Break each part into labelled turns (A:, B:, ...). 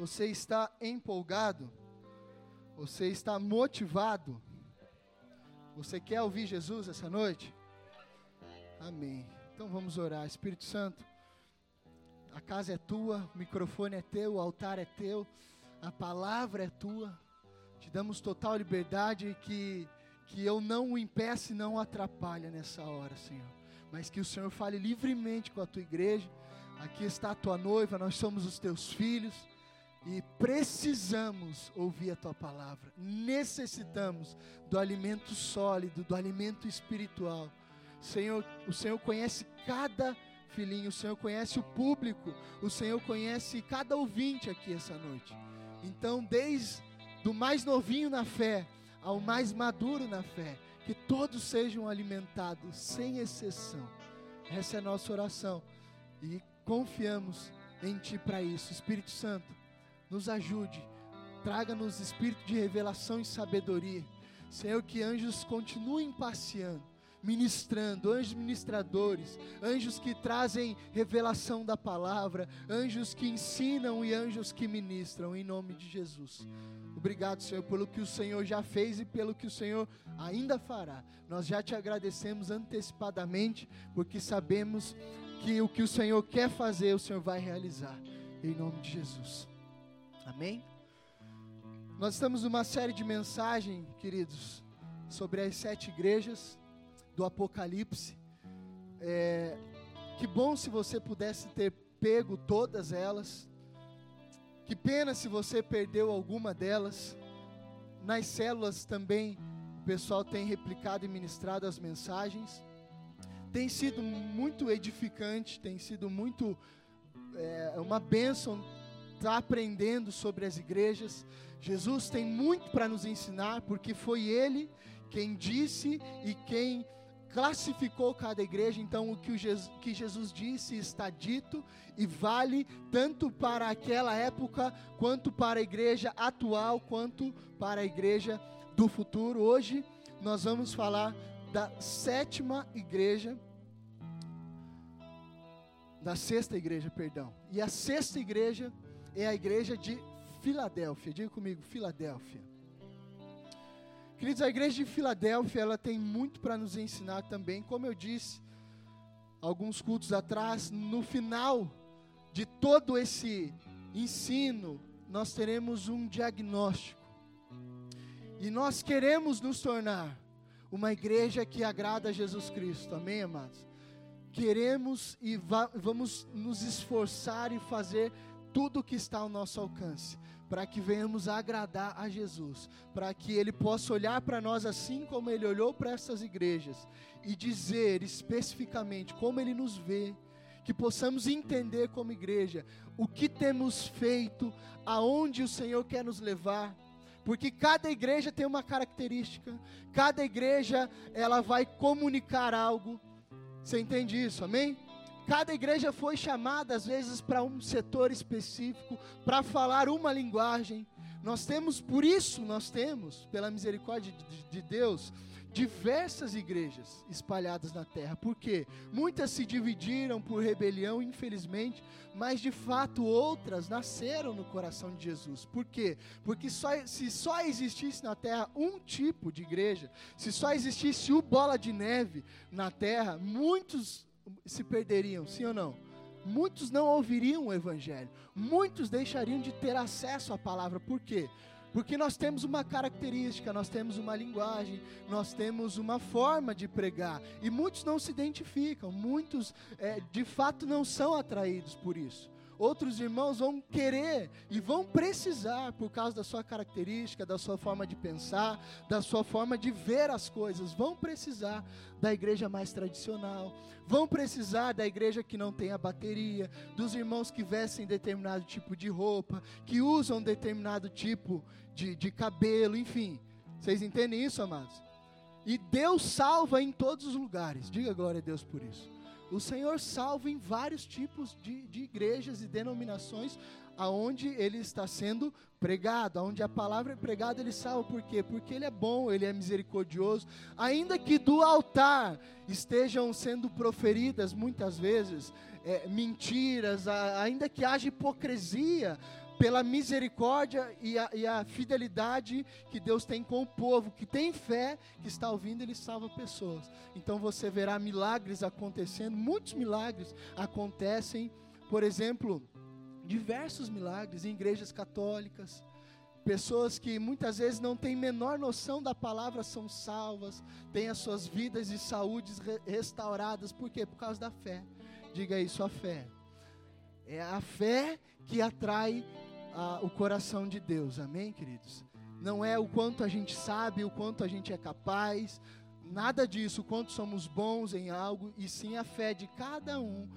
A: Você está empolgado? Você está motivado? Você quer ouvir Jesus essa noite? Amém. Então vamos orar. Espírito Santo, a casa é tua, o microfone é teu, o altar é teu, a palavra é tua. Te damos total liberdade que que eu não o impeça e não o atrapalhe nessa hora, Senhor. Mas que o Senhor fale livremente com a tua igreja. Aqui está a tua noiva, nós somos os teus filhos e precisamos ouvir a tua palavra. Necessitamos do alimento sólido, do alimento espiritual. Senhor, o Senhor conhece cada filhinho, o Senhor conhece o público, o Senhor conhece cada ouvinte aqui essa noite. Então, desde do mais novinho na fé ao mais maduro na fé, que todos sejam alimentados sem exceção. Essa é a nossa oração e confiamos em Ti para isso. Espírito Santo, nos ajude, traga-nos espírito de revelação e sabedoria. Senhor, que anjos continuem passeando ministrando, anjos ministradores, anjos que trazem revelação da palavra, anjos que ensinam e anjos que ministram, em nome de Jesus. Obrigado, Senhor, pelo que o Senhor já fez e pelo que o Senhor ainda fará. Nós já te agradecemos antecipadamente, porque sabemos que o que o Senhor quer fazer, o Senhor vai realizar, em nome de Jesus. Amém? Nós estamos numa série de mensagens, queridos, sobre as sete igrejas do Apocalipse. É, que bom se você pudesse ter pego todas elas. Que pena se você perdeu alguma delas. Nas células também o pessoal tem replicado e ministrado as mensagens. Tem sido muito edificante, tem sido muito é, uma bênção estar tá aprendendo sobre as igrejas. Jesus tem muito para nos ensinar, porque foi Ele quem disse e quem classificou cada igreja, então o que, o Jesus, que Jesus disse está dito e vale tanto para aquela época, quanto para a igreja atual, quanto para a igreja do futuro. Hoje nós vamos falar da sétima igreja, da sexta igreja, perdão. E a sexta igreja é a igreja de Filadélfia. Diga comigo, Filadélfia. Queridos, a igreja de Filadélfia, ela tem muito para nos ensinar também. Como eu disse alguns cultos atrás, no final de todo esse ensino, nós teremos um diagnóstico. E nós queremos nos tornar uma igreja que agrada a Jesus Cristo. Amém, amados? Queremos e va vamos nos esforçar e fazer tudo que está ao nosso alcance para que venhamos agradar a Jesus, para que Ele possa olhar para nós assim como Ele olhou para essas igrejas e dizer especificamente como Ele nos vê, que possamos entender como igreja o que temos feito, aonde o Senhor quer nos levar, porque cada igreja tem uma característica, cada igreja ela vai comunicar algo. Você entende isso? Amém? Cada igreja foi chamada, às vezes, para um setor específico, para falar uma linguagem. Nós temos, por isso, nós temos, pela misericórdia de, de Deus, diversas igrejas espalhadas na terra. Por quê? Muitas se dividiram por rebelião, infelizmente, mas de fato outras nasceram no coração de Jesus. Por quê? Porque só, se só existisse na terra um tipo de igreja, se só existisse o bola de neve na terra, muitos se perderiam, sim ou não? Muitos não ouviriam o Evangelho, muitos deixariam de ter acesso à palavra, por quê? Porque nós temos uma característica, nós temos uma linguagem, nós temos uma forma de pregar, e muitos não se identificam, muitos é, de fato não são atraídos por isso outros irmãos vão querer e vão precisar, por causa da sua característica, da sua forma de pensar, da sua forma de ver as coisas, vão precisar da igreja mais tradicional, vão precisar da igreja que não tem a bateria, dos irmãos que vestem determinado tipo de roupa, que usam determinado tipo de, de cabelo, enfim. Vocês entendem isso, amados? E Deus salva em todos os lugares. Diga glória a Deus por isso. O Senhor salva em vários tipos de, de igrejas e denominações aonde ele está sendo pregado, aonde a palavra é pregada, ele salva por quê? Porque ele é bom, ele é misericordioso. Ainda que do altar estejam sendo proferidas muitas vezes é, mentiras, a, ainda que haja hipocrisia pela misericórdia e a, e a, fidelidade que Deus tem com o povo, que tem fé, que está ouvindo, Ele salva pessoas. Então você verá milagres acontecendo, muitos milagres acontecem, por exemplo, diversos milagres em igrejas católicas. Pessoas que muitas vezes não têm menor noção da palavra são salvas, têm as suas vidas de saúde restauradas, por quê? Por causa da fé. Diga isso, a fé. É a fé que atrai o coração de Deus, amém, queridos? Não é o quanto a gente sabe, o quanto a gente é capaz, nada disso, o quanto somos bons em algo, e sim a fé de cada um,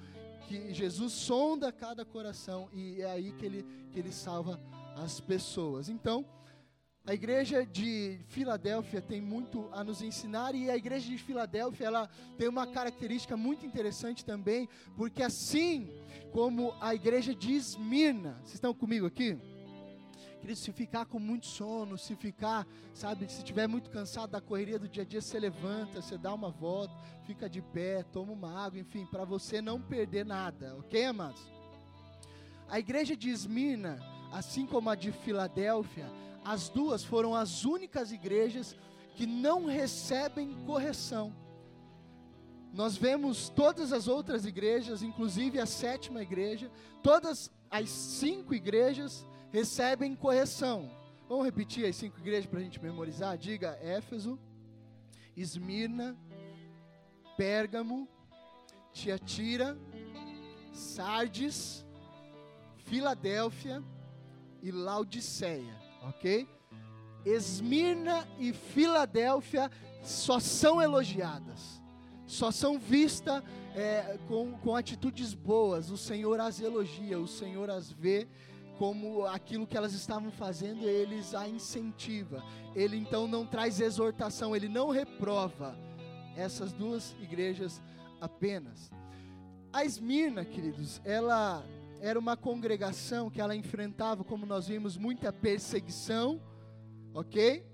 A: que Jesus sonda cada coração, e é aí que ele, que ele salva as pessoas. Então, a igreja de Filadélfia tem muito a nos ensinar e a igreja de Filadélfia ela tem uma característica muito interessante também, porque assim como a igreja de Esmirna, vocês estão comigo aqui? Querido, se ficar com muito sono, se ficar, sabe, se estiver muito cansado da correria do dia a dia, você levanta, você dá uma volta, fica de pé, toma uma água, enfim, para você não perder nada, ok, amados? A igreja de Esmirna, assim como a de Filadélfia, as duas foram as únicas igrejas que não recebem correção. Nós vemos todas as outras igrejas, inclusive a sétima igreja, todas as cinco igrejas recebem correção. Vamos repetir as cinco igrejas para a gente memorizar? Diga Éfeso, Esmirna, Pérgamo, Tiatira, Sardes, Filadélfia e Laodiceia ok? Esmirna e Filadélfia só são elogiadas, só são vistas é, com, com atitudes boas. O Senhor as elogia, o Senhor as vê como aquilo que elas estavam fazendo, eles a incentiva. Ele então não traz exortação, ele não reprova essas duas igrejas apenas. A Esmirna, queridos, ela era uma congregação que ela enfrentava, como nós vimos, muita perseguição, ok?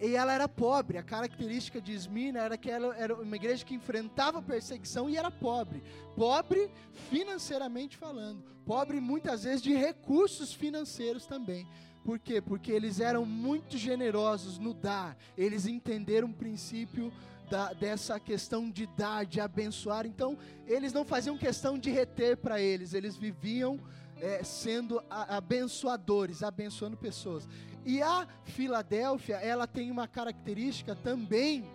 A: E ela era pobre. A característica de Esmirna era que ela era uma igreja que enfrentava perseguição e era pobre. Pobre financeiramente falando. Pobre muitas vezes de recursos financeiros também. Por quê? Porque eles eram muito generosos no dar. Eles entenderam o princípio da, dessa questão de dar, de abençoar. Então, eles não faziam questão de reter para eles, eles viviam é, sendo a, abençoadores, abençoando pessoas. E a Filadélfia, ela tem uma característica também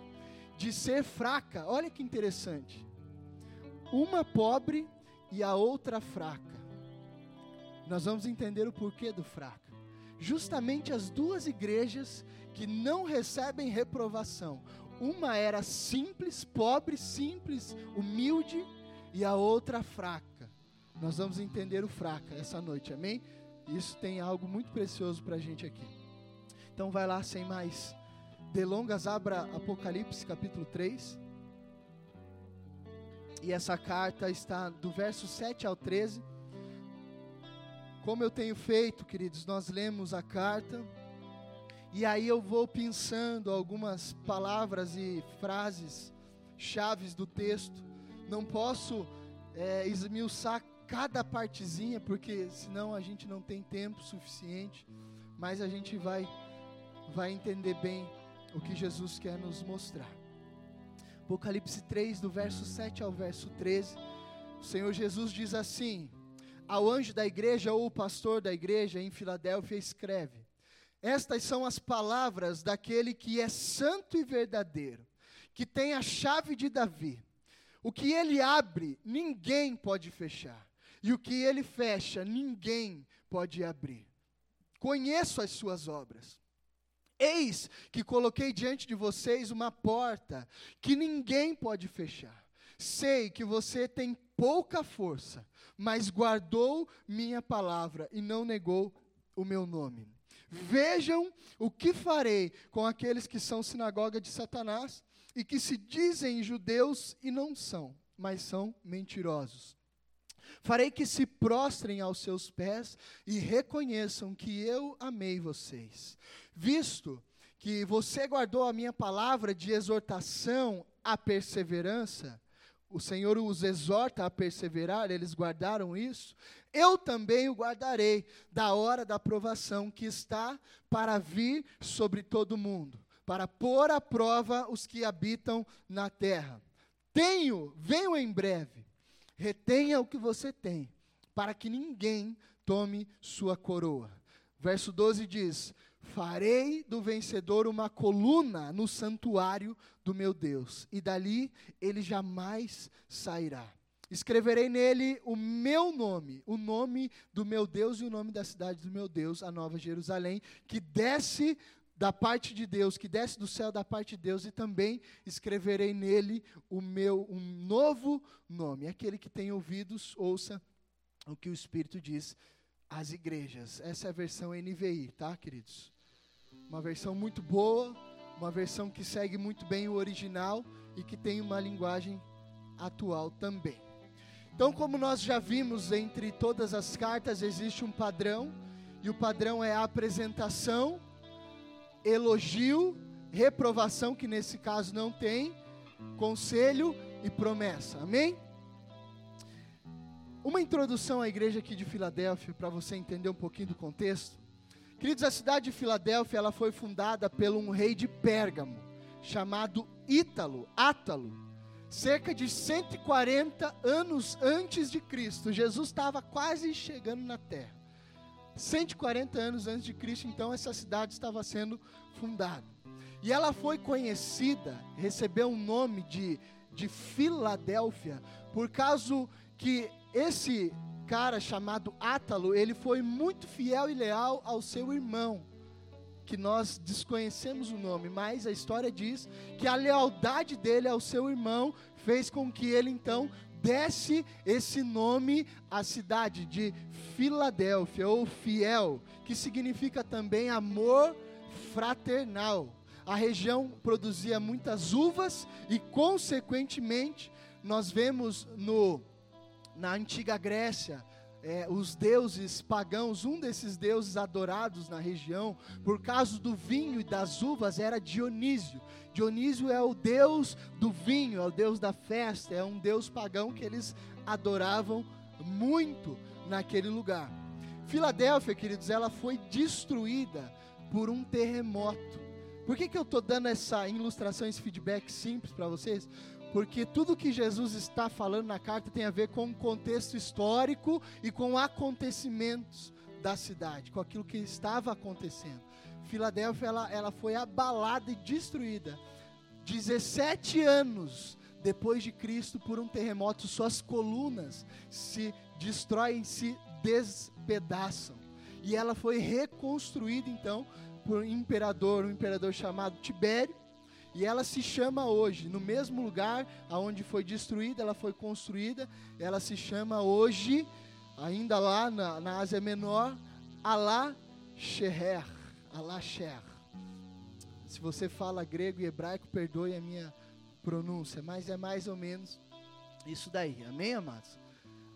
A: de ser fraca. Olha que interessante. Uma pobre e a outra fraca. Nós vamos entender o porquê do fraca. Justamente as duas igrejas que não recebem reprovação. Uma era simples, pobre, simples, humilde, e a outra fraca. Nós vamos entender o fraca essa noite, amém? Isso tem algo muito precioso para a gente aqui. Então vai lá sem mais delongas, abra Apocalipse capítulo 3. E essa carta está do verso 7 ao 13. Como eu tenho feito, queridos, nós lemos a carta e aí eu vou pensando algumas palavras e frases chaves do texto. Não posso é, esmiuçar cada partezinha, porque senão a gente não tem tempo suficiente. Mas a gente vai, vai entender bem o que Jesus quer nos mostrar. Apocalipse 3, do verso 7 ao verso 13. O Senhor Jesus diz assim: Ao anjo da igreja ou o pastor da igreja em Filadélfia, escreve estas são as palavras daquele que é santo e verdadeiro, que tem a chave de Davi. O que ele abre, ninguém pode fechar. E o que ele fecha, ninguém pode abrir. Conheço as suas obras. Eis que coloquei diante de vocês uma porta que ninguém pode fechar. Sei que você tem pouca força, mas guardou minha palavra e não negou o meu nome. Vejam o que farei com aqueles que são sinagoga de Satanás e que se dizem judeus e não são, mas são mentirosos. Farei que se prostrem aos seus pés e reconheçam que eu amei vocês. Visto que você guardou a minha palavra de exortação à perseverança, o Senhor os exorta a perseverar, eles guardaram isso, eu também o guardarei da hora da provação que está para vir sobre todo o mundo, para pôr à prova os que habitam na terra. Tenho, venho em breve, retenha o que você tem, para que ninguém tome sua coroa. Verso 12 diz: Farei do vencedor uma coluna no santuário do meu Deus, e dali ele jamais sairá. Escreverei nele o meu nome, o nome do meu Deus e o nome da cidade do meu Deus, a Nova Jerusalém, que desce da parte de Deus, que desce do céu da parte de Deus, e também escreverei nele o meu um novo nome. Aquele que tem ouvidos, ouça o que o Espírito diz às igrejas. Essa é a versão NVI, tá, queridos? Uma versão muito boa, uma versão que segue muito bem o original e que tem uma linguagem atual também. Então, como nós já vimos entre todas as cartas, existe um padrão, e o padrão é apresentação, elogio, reprovação, que nesse caso não tem, conselho e promessa. Amém? Uma introdução à igreja aqui de Filadélfia, para você entender um pouquinho do contexto. Queridos, a cidade de Filadélfia, ela foi fundada por um rei de Pérgamo, chamado Ítalo, Átalo. Cerca de 140 anos antes de Cristo, Jesus estava quase chegando na terra. 140 anos antes de Cristo, então, essa cidade estava sendo fundada. E ela foi conhecida, recebeu o um nome de, de Filadélfia, por causa que esse cara chamado Átalo, ele foi muito fiel e leal ao seu irmão, que nós desconhecemos o nome, mas a história diz que a lealdade dele ao seu irmão fez com que ele então desse esse nome à cidade de Filadélfia ou fiel, que significa também amor fraternal. A região produzia muitas uvas e consequentemente nós vemos no na antiga Grécia, é, os deuses pagãos, um desses deuses adorados na região, por causa do vinho e das uvas, era Dionísio. Dionísio é o deus do vinho, é o deus da festa, é um deus pagão que eles adoravam muito naquele lugar. Filadélfia, queridos, ela foi destruída por um terremoto. Por que, que eu estou dando essa ilustração, esse feedback simples para vocês? Porque tudo que Jesus está falando na carta tem a ver com o contexto histórico e com acontecimentos da cidade, com aquilo que estava acontecendo. Filadélfia ela, ela foi abalada e destruída 17 anos depois de Cristo por um terremoto, suas colunas se destroem, se despedaçam. E ela foi reconstruída então por um imperador, um imperador chamado Tibério e ela se chama hoje, no mesmo lugar aonde foi destruída, ela foi construída, ela se chama hoje, ainda lá na, na Ásia Menor, Alá Sheher. Alá Sher. Se você fala grego e hebraico, perdoe a minha pronúncia, mas é mais ou menos isso daí. Amém, amados?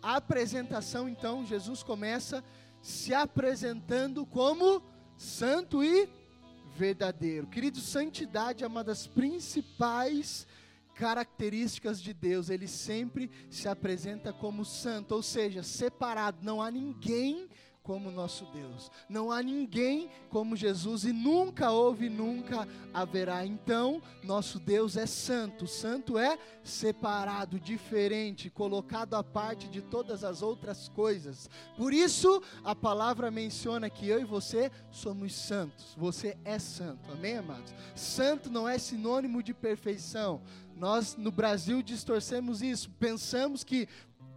A: A apresentação, então, Jesus começa se apresentando como santo e verdadeiro. Querido, santidade é uma das principais características de Deus. Ele sempre se apresenta como santo, ou seja, separado. Não há ninguém como nosso Deus. Não há ninguém como Jesus e nunca houve, nunca haverá. Então, nosso Deus é santo. Santo é separado, diferente, colocado à parte de todas as outras coisas. Por isso, a palavra menciona que eu e você somos santos. Você é santo. Amém, amados? Santo não é sinônimo de perfeição. Nós no Brasil distorcemos isso. Pensamos que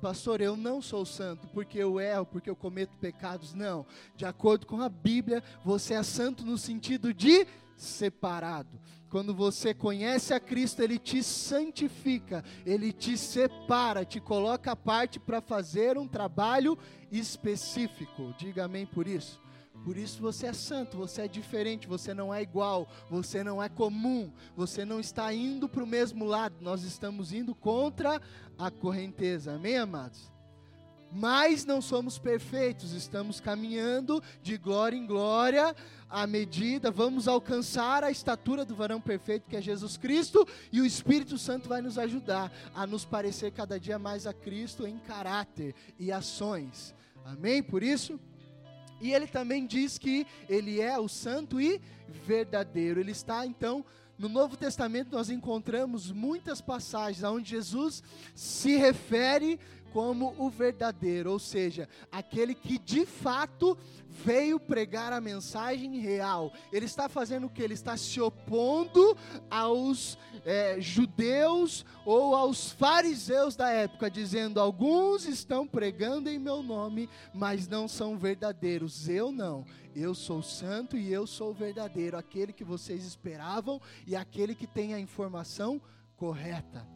A: pastor, eu não sou santo porque eu erro, porque eu cometo pecados. Não. De acordo com a Bíblia, você é santo no sentido de separado. Quando você conhece a Cristo, Ele te santifica, Ele te separa, te coloca à parte para fazer um trabalho específico. Diga amém por isso. Por isso você é santo, você é diferente, você não é igual, você não é comum, você não está indo para o mesmo lado, nós estamos indo contra a correnteza. Amém, amados? mas não somos perfeitos, estamos caminhando de glória em glória, à medida, vamos alcançar a estatura do varão perfeito que é Jesus Cristo, e o Espírito Santo vai nos ajudar a nos parecer cada dia mais a Cristo em caráter e ações. Amém? Por isso, e ele também diz que ele é o santo e verdadeiro. Ele está então no Novo Testamento nós encontramos muitas passagens onde Jesus se refere como o verdadeiro, ou seja, aquele que de fato veio pregar a mensagem real. Ele está fazendo o que? Ele está se opondo aos é, judeus ou aos fariseus da época, dizendo: alguns estão pregando em meu nome, mas não são verdadeiros. Eu não. Eu sou santo e eu sou verdadeiro, aquele que vocês esperavam e aquele que tem a informação correta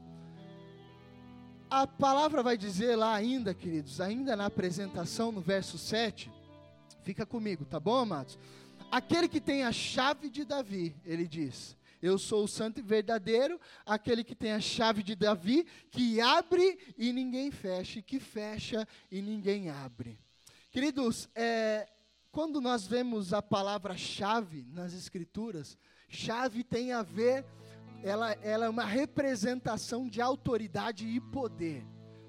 A: a palavra vai dizer lá ainda, queridos, ainda na apresentação, no verso 7, fica comigo, tá bom, amados? Aquele que tem a chave de Davi, ele diz: Eu sou o santo e verdadeiro, aquele que tem a chave de Davi, que abre e ninguém fecha, e que fecha e ninguém abre. Queridos, é, quando nós vemos a palavra chave nas Escrituras, chave tem a ver ela, ela é uma representação de autoridade e poder.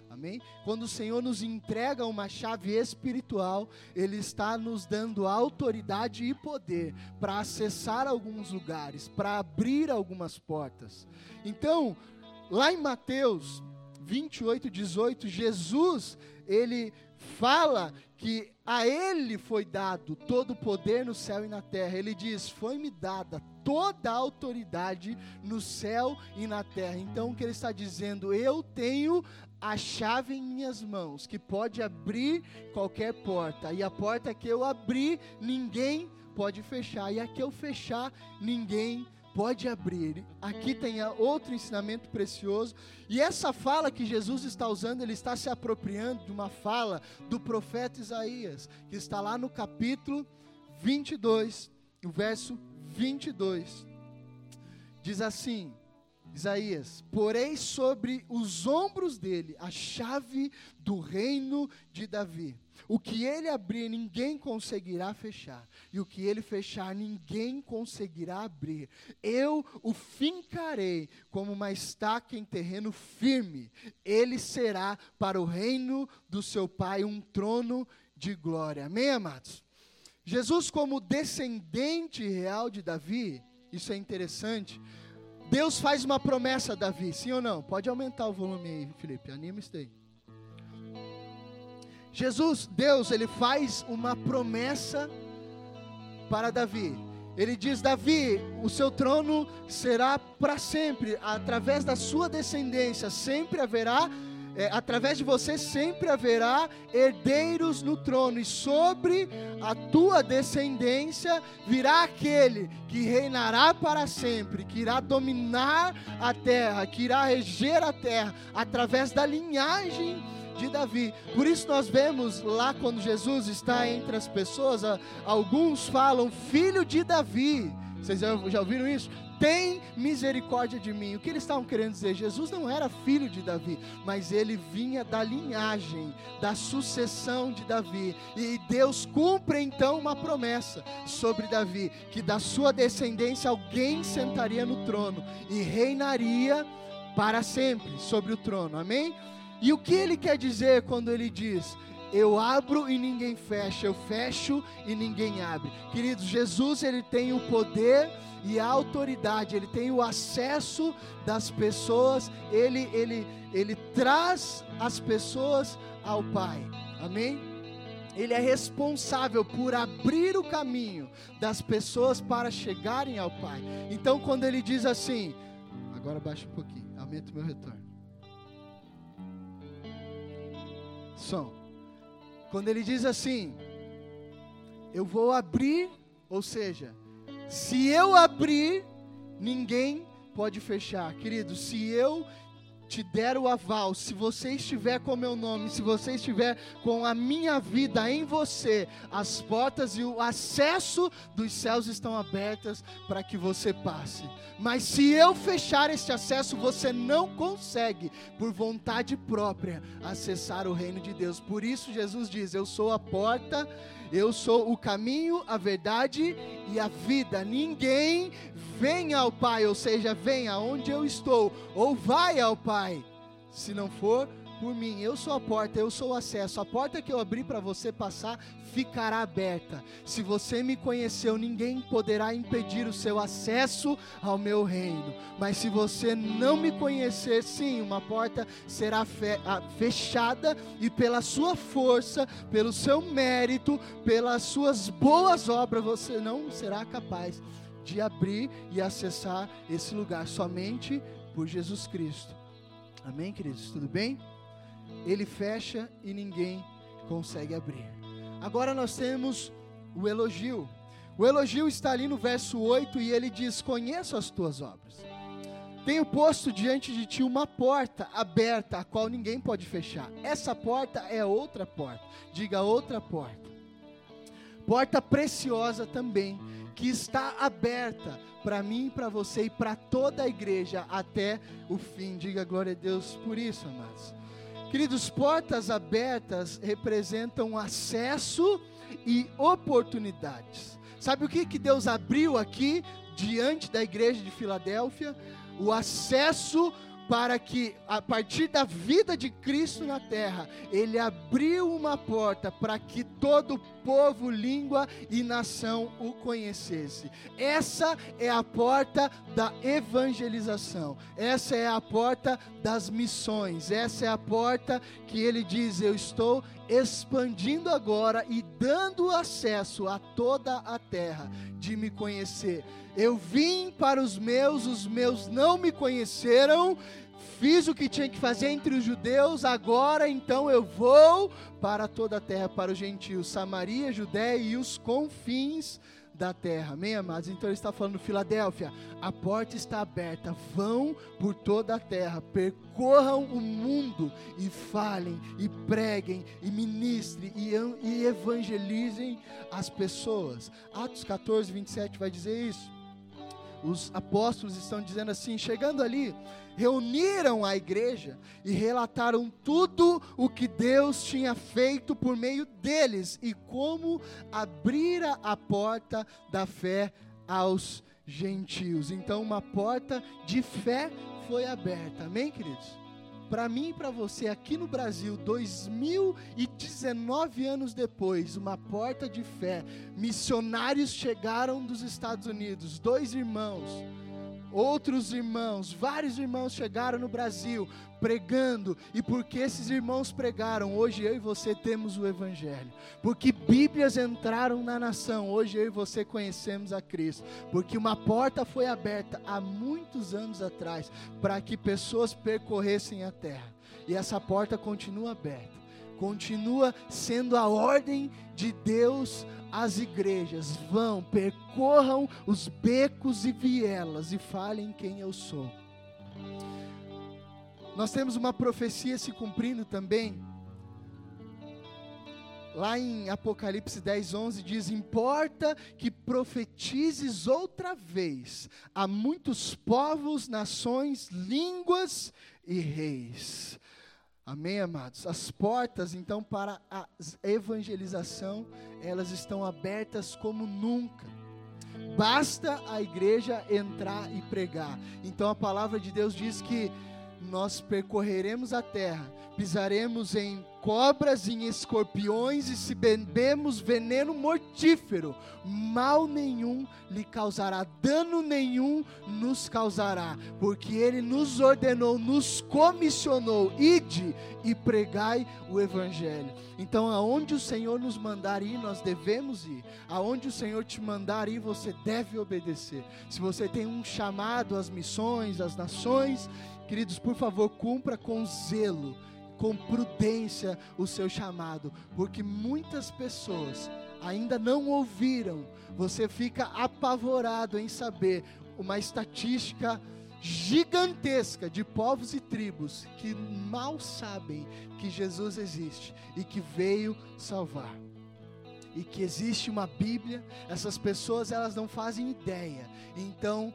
A: Amém? Quando o Senhor nos entrega uma chave espiritual, Ele está nos dando autoridade e poder para acessar alguns lugares, para abrir algumas portas. Então, lá em Mateus 28, 18, Jesus, ele fala que a ele foi dado todo o poder no céu e na terra. Ele diz: Foi-me dada toda a autoridade no céu e na terra. Então, o que ele está dizendo? Eu tenho a chave em minhas mãos, que pode abrir qualquer porta. E a porta que eu abrir, ninguém pode fechar. E a que eu fechar, ninguém pode pode abrir. Aqui tem outro ensinamento precioso. E essa fala que Jesus está usando, ele está se apropriando de uma fala do profeta Isaías, que está lá no capítulo 22, no verso 22. Diz assim: Isaías: Porei sobre os ombros dele a chave do reino de Davi. O que ele abrir, ninguém conseguirá fechar. E o que ele fechar, ninguém conseguirá abrir. Eu o fincarei como uma estaca em terreno firme. Ele será para o reino do seu Pai um trono de glória. Amém, amados? Jesus, como descendente real de Davi, isso é interessante. Deus faz uma promessa a Davi, sim ou não? Pode aumentar o volume aí, Felipe, anima isso aí. Jesus, Deus, ele faz uma promessa para Davi. Ele diz: Davi, o seu trono será para sempre, através da sua descendência, sempre haverá, é, através de você, sempre haverá herdeiros no trono, e sobre a tua descendência virá aquele que reinará para sempre, que irá dominar a terra, que irá reger a terra, através da linhagem de Davi. Por isso nós vemos lá quando Jesus está entre as pessoas, alguns falam filho de Davi. Vocês já, ouviram isso? Tem misericórdia de mim. O que eles estavam querendo dizer? Jesus não era filho de Davi, mas ele vinha da linhagem, da sucessão de Davi. E Deus cumpre então uma promessa sobre Davi: que da sua descendência alguém sentaria no trono e reinaria para sempre sobre o trono. Amém? E o que ele quer dizer quando ele diz: Eu abro e ninguém fecha, eu fecho e ninguém abre? Queridos, Jesus ele tem o poder e a autoridade, ele tem o acesso das pessoas, ele, ele, ele traz as pessoas ao Pai. Amém? Ele é responsável por abrir o caminho das pessoas para chegarem ao Pai. Então, quando ele diz assim, agora baixa um pouquinho, aumenta o meu retorno. Som. Quando ele diz assim: Eu vou abrir, ou seja, se eu abrir, ninguém pode fechar. Querido, se eu te der o aval, se você estiver com meu nome, se você estiver com a minha vida em você, as portas e o acesso dos céus estão abertas para que você passe. Mas se eu fechar este acesso, você não consegue, por vontade própria, acessar o reino de Deus. Por isso, Jesus diz: Eu sou a porta. Eu sou o caminho, a verdade e a vida. Ninguém vem ao Pai, ou seja, vem aonde eu estou, ou vai ao Pai, se não for por mim. Eu sou a porta, eu sou o acesso. A porta que eu abri para você passar ficará aberta. Se você me conheceu, ninguém poderá impedir o seu acesso ao meu reino. Mas se você não me conhecer, sim, uma porta será fechada e pela sua força, pelo seu mérito, pelas suas boas obras, você não será capaz de abrir e acessar esse lugar somente por Jesus Cristo. Amém, queridos? Tudo bem? Ele fecha e ninguém consegue abrir. Agora nós temos o elogio. O elogio está ali no verso 8 e ele diz: Conheço as tuas obras. Tenho posto diante de ti uma porta aberta, a qual ninguém pode fechar. Essa porta é outra porta. Diga outra porta. Porta preciosa também, que está aberta para mim, para você e para toda a igreja até o fim. Diga glória a Deus por isso, amados. Queridos, portas abertas representam acesso e oportunidades. Sabe o que, que Deus abriu aqui diante da igreja de Filadélfia? O acesso para que, a partir da vida de Cristo na terra, ele abriu uma porta para que todo povo, língua e nação o conhecesse. Essa é a porta da evangelização, essa é a porta das missões, essa é a porta que ele diz: Eu estou expandindo agora e dando acesso a toda a terra de me conhecer. Eu vim para os meus, os meus não me conheceram, fiz o que tinha que fazer entre os judeus, agora então eu vou para toda a terra, para os gentios, Samaria, Judéia e os confins da terra. Amém, amados? Então ele está falando, Filadélfia, a porta está aberta, vão por toda a terra, percorram o mundo e falem, e preguem, e ministrem, e, e evangelizem as pessoas. Atos 14, 27 vai dizer isso os apóstolos estão dizendo assim: chegando ali, reuniram a igreja e relataram tudo o que Deus tinha feito por meio deles e como abrira a porta da fé aos gentios. Então, uma porta de fé foi aberta. Amém, queridos? Para mim e para você aqui no Brasil, 2019 anos depois, uma porta de fé. Missionários chegaram dos Estados Unidos, dois irmãos outros irmãos, vários irmãos chegaram no Brasil pregando, e porque esses irmãos pregaram, hoje eu e você temos o Evangelho, porque Bíblias entraram na nação, hoje eu e você conhecemos a Cristo, porque uma porta foi aberta há muitos anos atrás para que pessoas percorressem a terra, e essa porta continua aberta continua sendo a ordem de Deus às igrejas: vão, percorram os becos e vielas e falem quem eu sou. Nós temos uma profecia se cumprindo também. Lá em Apocalipse 10, 11 diz: Importa que profetizes outra vez a muitos povos, nações, línguas e reis. Amém, amados? As portas, então, para a evangelização, elas estão abertas como nunca. Basta a igreja entrar e pregar. Então, a palavra de Deus diz que nós percorreremos a terra, pisaremos em cobras e em escorpiões, e se bebemos veneno mortífero, mal nenhum lhe causará, dano nenhum nos causará, porque ele nos ordenou, nos comissionou, ide e pregai o evangelho. Então, aonde o Senhor nos mandar ir, nós devemos ir. Aonde o Senhor te mandar ir, você deve obedecer. Se você tem um chamado às missões, às nações, queridos, por favor, cumpra com zelo com prudência o seu chamado, porque muitas pessoas ainda não ouviram. Você fica apavorado em saber uma estatística gigantesca de povos e tribos que mal sabem que Jesus existe e que veio salvar. E que existe uma Bíblia, essas pessoas elas não fazem ideia. Então,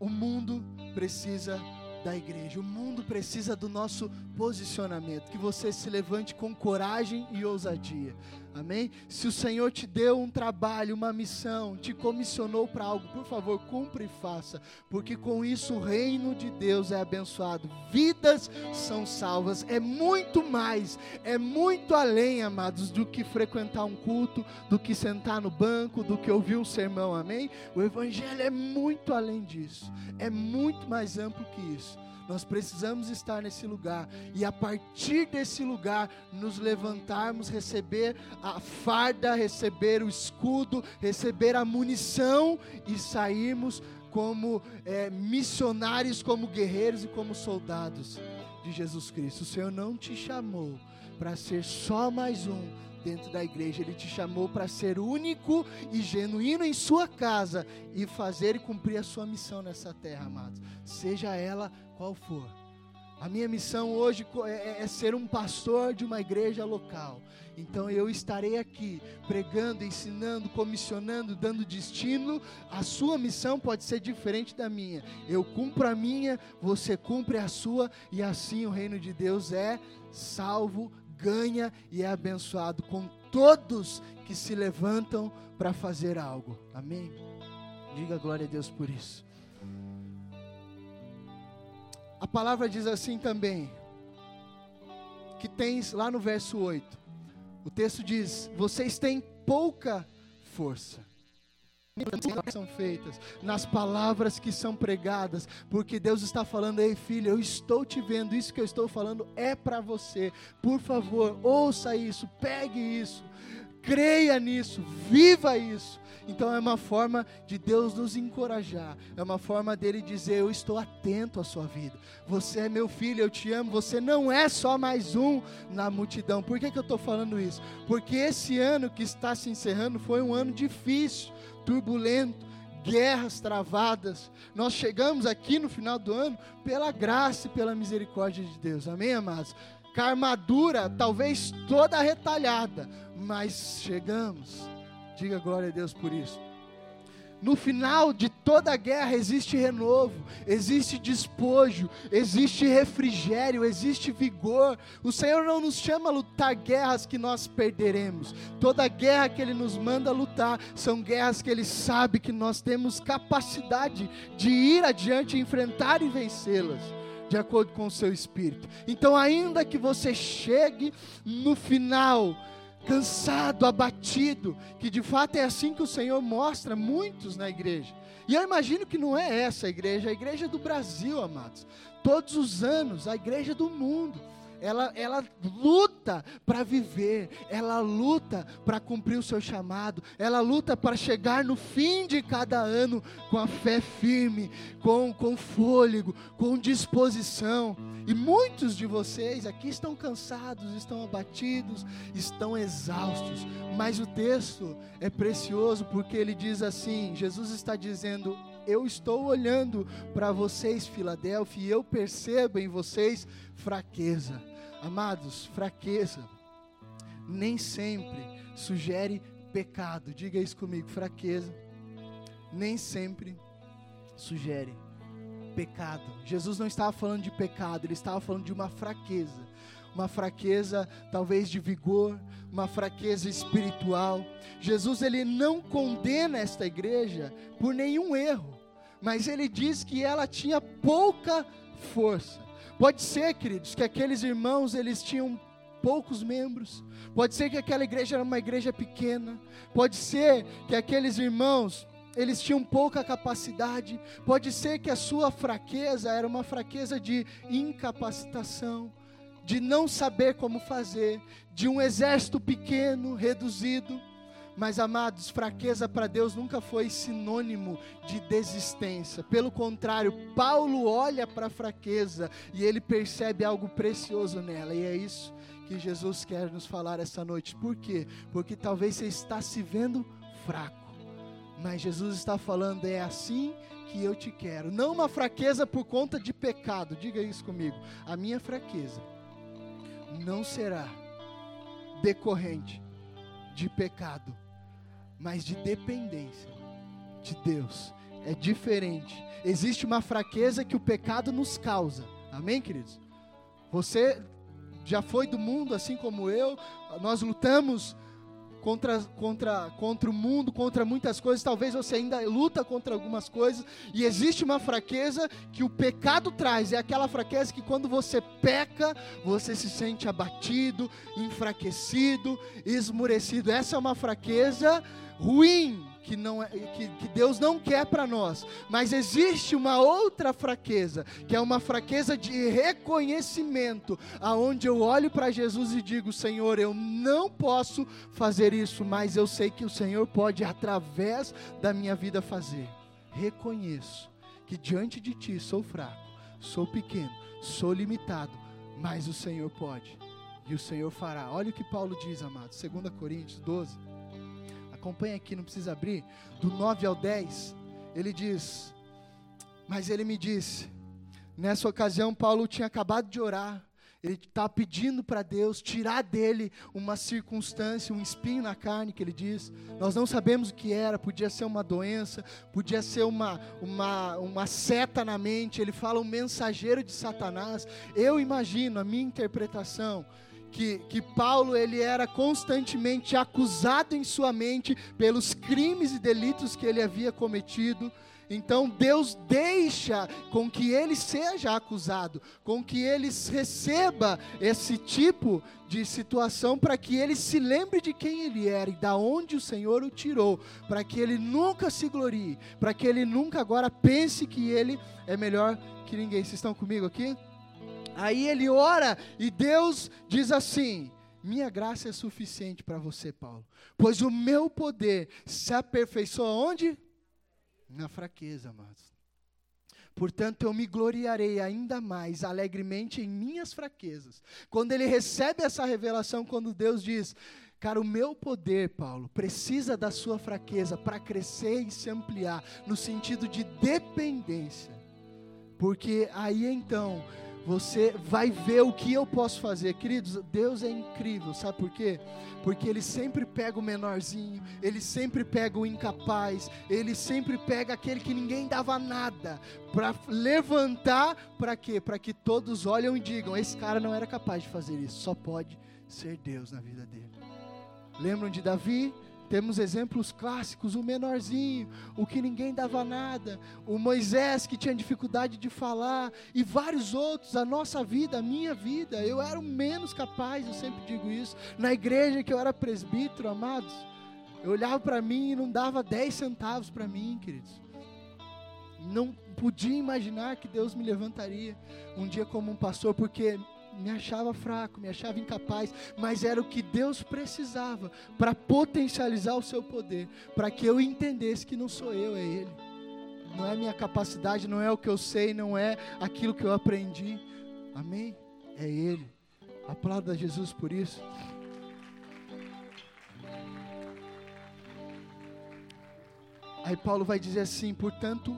A: o mundo precisa da igreja. O mundo precisa do nosso posicionamento. Que você se levante com coragem e ousadia. Amém? Se o Senhor te deu um trabalho, uma missão, te comissionou para algo, por favor, cumpra e faça, porque com isso o reino de Deus é abençoado, vidas são salvas. É muito mais, é muito além, amados, do que frequentar um culto, do que sentar no banco, do que ouvir um sermão. Amém? O Evangelho é muito além disso, é muito mais amplo que isso. Nós precisamos estar nesse lugar e a partir desse lugar nos levantarmos, receber a farda, receber o escudo, receber a munição e sairmos como é, missionários, como guerreiros e como soldados de Jesus Cristo. O Senhor não te chamou para ser só mais um dentro da igreja, Ele te chamou para ser único e genuíno em sua casa e fazer e cumprir a sua missão nessa terra, amados. Seja ela qual for. A minha missão hoje é, é, é, ser um pastor de uma igreja local. Então eu estarei aqui pregando, ensinando, comissionando, dando destino. A sua missão pode ser diferente da minha. Eu cumpro a minha, você cumpre a sua, e assim o reino de Deus é salvo, ganha e é abençoado com todos que se levantam para fazer algo. Amém? Diga glória a Deus por isso. A palavra diz assim também, que tens lá no verso 8. O texto diz: Vocês têm pouca força. São feitas nas palavras que são pregadas, porque Deus está falando, ei filho, eu estou te vendo, isso que eu estou falando é para você. Por favor, ouça isso, pegue isso, creia nisso, viva isso. Então é uma forma de Deus nos encorajar, é uma forma dele dizer: Eu estou atento à sua vida. Você é meu filho, eu te amo. Você não é só mais um na multidão. Por que, que eu estou falando isso? Porque esse ano que está se encerrando foi um ano difícil, turbulento guerras travadas. Nós chegamos aqui no final do ano pela graça e pela misericórdia de Deus. Amém, amados? Com a armadura talvez toda retalhada, mas chegamos Diga glória a Deus por isso. No final de toda guerra existe renovo, existe despojo, existe refrigério, existe vigor. O Senhor não nos chama a lutar guerras que nós perderemos. Toda guerra que Ele nos manda lutar são guerras que Ele sabe que nós temos capacidade de ir adiante, enfrentar e vencê-las de acordo com o seu espírito. Então, ainda que você chegue no final cansado, abatido, que de fato é assim que o Senhor mostra muitos na igreja. E eu imagino que não é essa a igreja, a igreja do Brasil, amados. Todos os anos, a igreja do mundo ela, ela luta para viver, ela luta para cumprir o seu chamado, ela luta para chegar no fim de cada ano com a fé firme, com, com fôlego, com disposição. E muitos de vocês aqui estão cansados, estão abatidos, estão exaustos, mas o texto é precioso porque ele diz assim: Jesus está dizendo, eu estou olhando para vocês, Filadélfia, e eu percebo em vocês fraqueza. Amados, fraqueza nem sempre sugere pecado. Diga isso comigo, fraqueza nem sempre sugere pecado. Jesus não estava falando de pecado, ele estava falando de uma fraqueza. Uma fraqueza talvez de vigor, uma fraqueza espiritual. Jesus ele não condena esta igreja por nenhum erro, mas ele diz que ela tinha pouca força. Pode ser, queridos, que aqueles irmãos eles tinham poucos membros. Pode ser que aquela igreja era uma igreja pequena. Pode ser que aqueles irmãos eles tinham pouca capacidade. Pode ser que a sua fraqueza era uma fraqueza de incapacitação, de não saber como fazer, de um exército pequeno, reduzido. Mas, amados, fraqueza para Deus nunca foi sinônimo de desistência. Pelo contrário, Paulo olha para a fraqueza e ele percebe algo precioso nela. E é isso que Jesus quer nos falar essa noite. Por quê? Porque talvez você está se vendo fraco. Mas Jesus está falando, é assim que eu te quero. Não uma fraqueza por conta de pecado, diga isso comigo. A minha fraqueza não será decorrente de pecado, mas de dependência de Deus. É diferente. Existe uma fraqueza que o pecado nos causa. Amém, queridos? Você já foi do mundo assim como eu. Nós lutamos contra, contra, contra o mundo, contra muitas coisas. Talvez você ainda luta contra algumas coisas. E existe uma fraqueza que o pecado traz. É aquela fraqueza que quando você peca, você se sente abatido, enfraquecido, esmurecido. Essa é uma fraqueza ruim que, não é, que, que Deus não quer para nós. Mas existe uma outra fraqueza, que é uma fraqueza de reconhecimento, aonde eu olho para Jesus e digo: Senhor, eu não posso fazer isso, mas eu sei que o Senhor pode, através da minha vida, fazer. Reconheço que diante de Ti sou fraco, sou pequeno, sou limitado, mas o Senhor pode. E o Senhor fará. Olha o que Paulo diz, amado. 2 Coríntios 12 acompanha aqui, não precisa abrir, do 9 ao 10, ele diz: Mas ele me disse, nessa ocasião, Paulo tinha acabado de orar, ele está pedindo para Deus tirar dele uma circunstância, um espinho na carne, que ele diz. Nós não sabemos o que era, podia ser uma doença, podia ser uma, uma, uma seta na mente. Ele fala um mensageiro de Satanás. Eu imagino, a minha interpretação, que, que Paulo ele era constantemente acusado em sua mente pelos crimes e delitos que ele havia cometido. Então Deus deixa com que ele seja acusado, com que ele receba esse tipo de situação para que ele se lembre de quem ele era e da onde o Senhor o tirou, para que ele nunca se glorie, para que ele nunca agora pense que ele é melhor que ninguém. Vocês estão comigo aqui? Aí ele ora e Deus diz assim: Minha graça é suficiente para você, Paulo, pois o meu poder se aperfeiçoa onde? Na fraqueza, amados. Portanto, eu me gloriarei ainda mais alegremente em minhas fraquezas. Quando ele recebe essa revelação, quando Deus diz: Cara, o meu poder, Paulo, precisa da sua fraqueza para crescer e se ampliar, no sentido de dependência. Porque aí então você vai ver o que eu posso fazer. Queridos, Deus é incrível, sabe por quê? Porque Ele sempre pega o menorzinho, Ele sempre pega o incapaz, Ele sempre pega aquele que ninguém dava nada, para levantar, para quê? Para que todos olham e digam: esse cara não era capaz de fazer isso, só pode ser Deus na vida dele. Lembram de Davi? Temos exemplos clássicos, o menorzinho, o que ninguém dava nada, o Moisés que tinha dificuldade de falar, e vários outros, a nossa vida, a minha vida, eu era o menos capaz, eu sempre digo isso. Na igreja que eu era presbítero, amados, eu olhava para mim e não dava 10 centavos para mim, queridos. Não podia imaginar que Deus me levantaria um dia como um pastor, porque me achava fraco, me achava incapaz, mas era o que Deus precisava para potencializar o seu poder, para que eu entendesse que não sou eu, é Ele. Não é minha capacidade, não é o que eu sei, não é aquilo que eu aprendi. Amém? É Ele. Aplauda Jesus por isso. Aí Paulo vai dizer assim: portanto,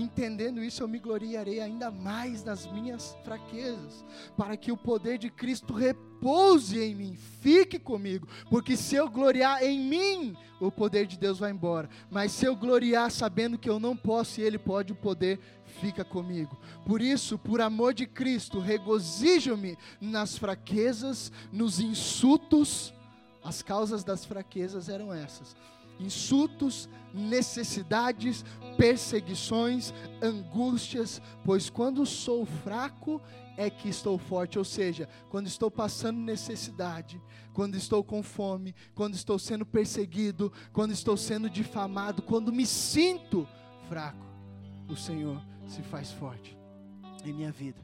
A: Entendendo isso, eu me gloriarei ainda mais nas minhas fraquezas, para que o poder de Cristo repouse em mim, fique comigo, porque se eu gloriar em mim, o poder de Deus vai embora, mas se eu gloriar sabendo que eu não posso e Ele pode, o poder fica comigo. Por isso, por amor de Cristo, regozijo-me nas fraquezas, nos insultos, as causas das fraquezas eram essas. Insultos, necessidades, perseguições, angústias, pois quando sou fraco é que estou forte, ou seja, quando estou passando necessidade, quando estou com fome, quando estou sendo perseguido, quando estou sendo difamado, quando me sinto fraco, o Senhor se faz forte em minha vida.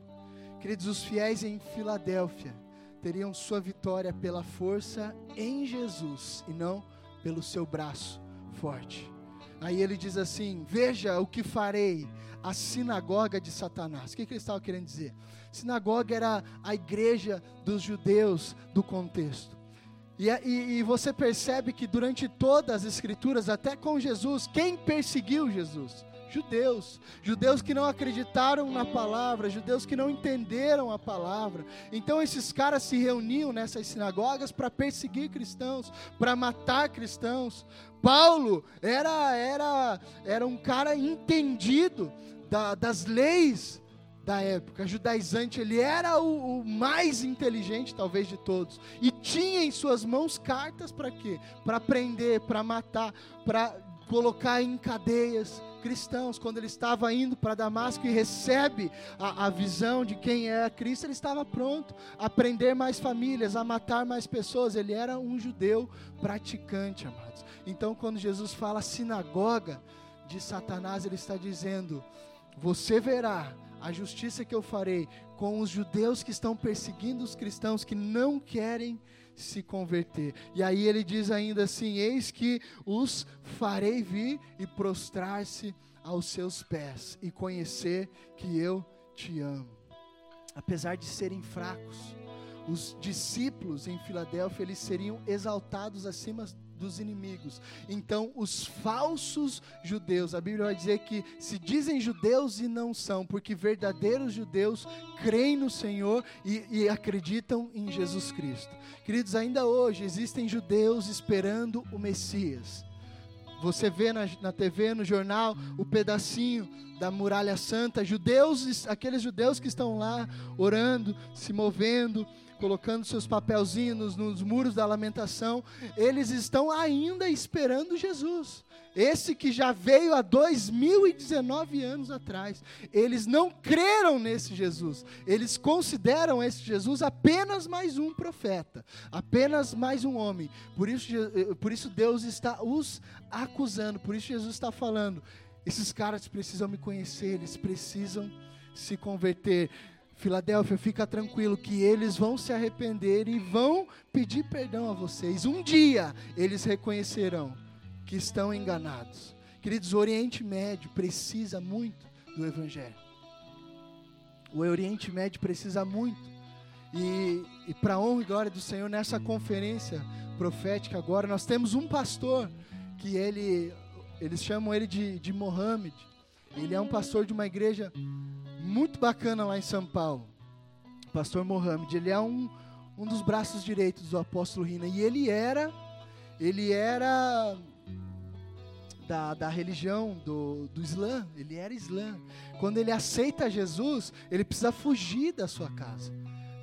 A: Queridos, os fiéis em Filadélfia teriam sua vitória pela força em Jesus e não pelo seu braço forte. Aí ele diz assim: Veja o que farei, a sinagoga de Satanás. O que, que ele estava querendo dizer? Sinagoga era a igreja dos judeus do contexto. E, e, e, você percebe que durante todas as escrituras, até com Jesus, quem perseguiu Jesus? Judeus, judeus que não acreditaram na palavra, judeus que não entenderam a palavra. Então esses caras se reuniam nessas sinagogas para perseguir cristãos, para matar cristãos. Paulo era era era um cara entendido da, das leis da época judaizante, ele era o, o, mais inteligente, talvez, de todos. E tinha em suas mãos cartas para quê? Para prender, para matar, para colocar em cadeias cristãos. Quando ele estava indo para Damasco e recebe a, a visão de quem é Cristo, ele estava pronto a prender mais famílias, a matar mais pessoas. Ele era um judeu praticante, amados. Então, quando Jesus fala sinagoga de Satanás, ele está dizendo: Você verá a justiça que eu farei com os judeus que estão perseguindo os cristãos que não querem se converter. E aí ele diz ainda assim: Eis que os farei vir e prostrar-se aos seus pés e conhecer que eu te amo. Apesar de serem fracos, os discípulos em Filadélfia eles seriam exaltados acima dos inimigos. Então, os falsos judeus, a Bíblia vai dizer que se dizem judeus e não são, porque verdadeiros judeus creem no Senhor e, e acreditam em Jesus Cristo. Queridos, ainda hoje existem judeus esperando o Messias. Você vê na, na TV, no jornal, o pedacinho da muralha santa, judeus, aqueles judeus que estão lá orando, se movendo, colocando seus papelzinhos nos muros da lamentação, eles estão ainda esperando Jesus. Esse que já veio há 2019 anos atrás. Eles não creram nesse Jesus. Eles consideram esse Jesus apenas mais um profeta, apenas mais um homem. Por isso, eh, por isso Deus está os acusando, por isso Jesus está falando: esses caras precisam me conhecer, eles precisam se converter. Filadélfia, fica tranquilo que eles vão se arrepender e vão pedir perdão a vocês. Um dia eles reconhecerão que estão enganados. Queridos, o Oriente Médio precisa muito do Evangelho. O Oriente Médio precisa muito. E, e para honra e glória do Senhor, nessa conferência profética agora, nós temos um pastor que ele, eles chamam ele de, de Mohammed. Ele é um pastor de uma igreja muito bacana lá em São Paulo. Pastor Mohamed, ele é um, um dos braços direitos do apóstolo Rina. E ele era, ele era da, da religião do, do Islã, ele era Islã. Quando ele aceita Jesus, ele precisa fugir da sua casa,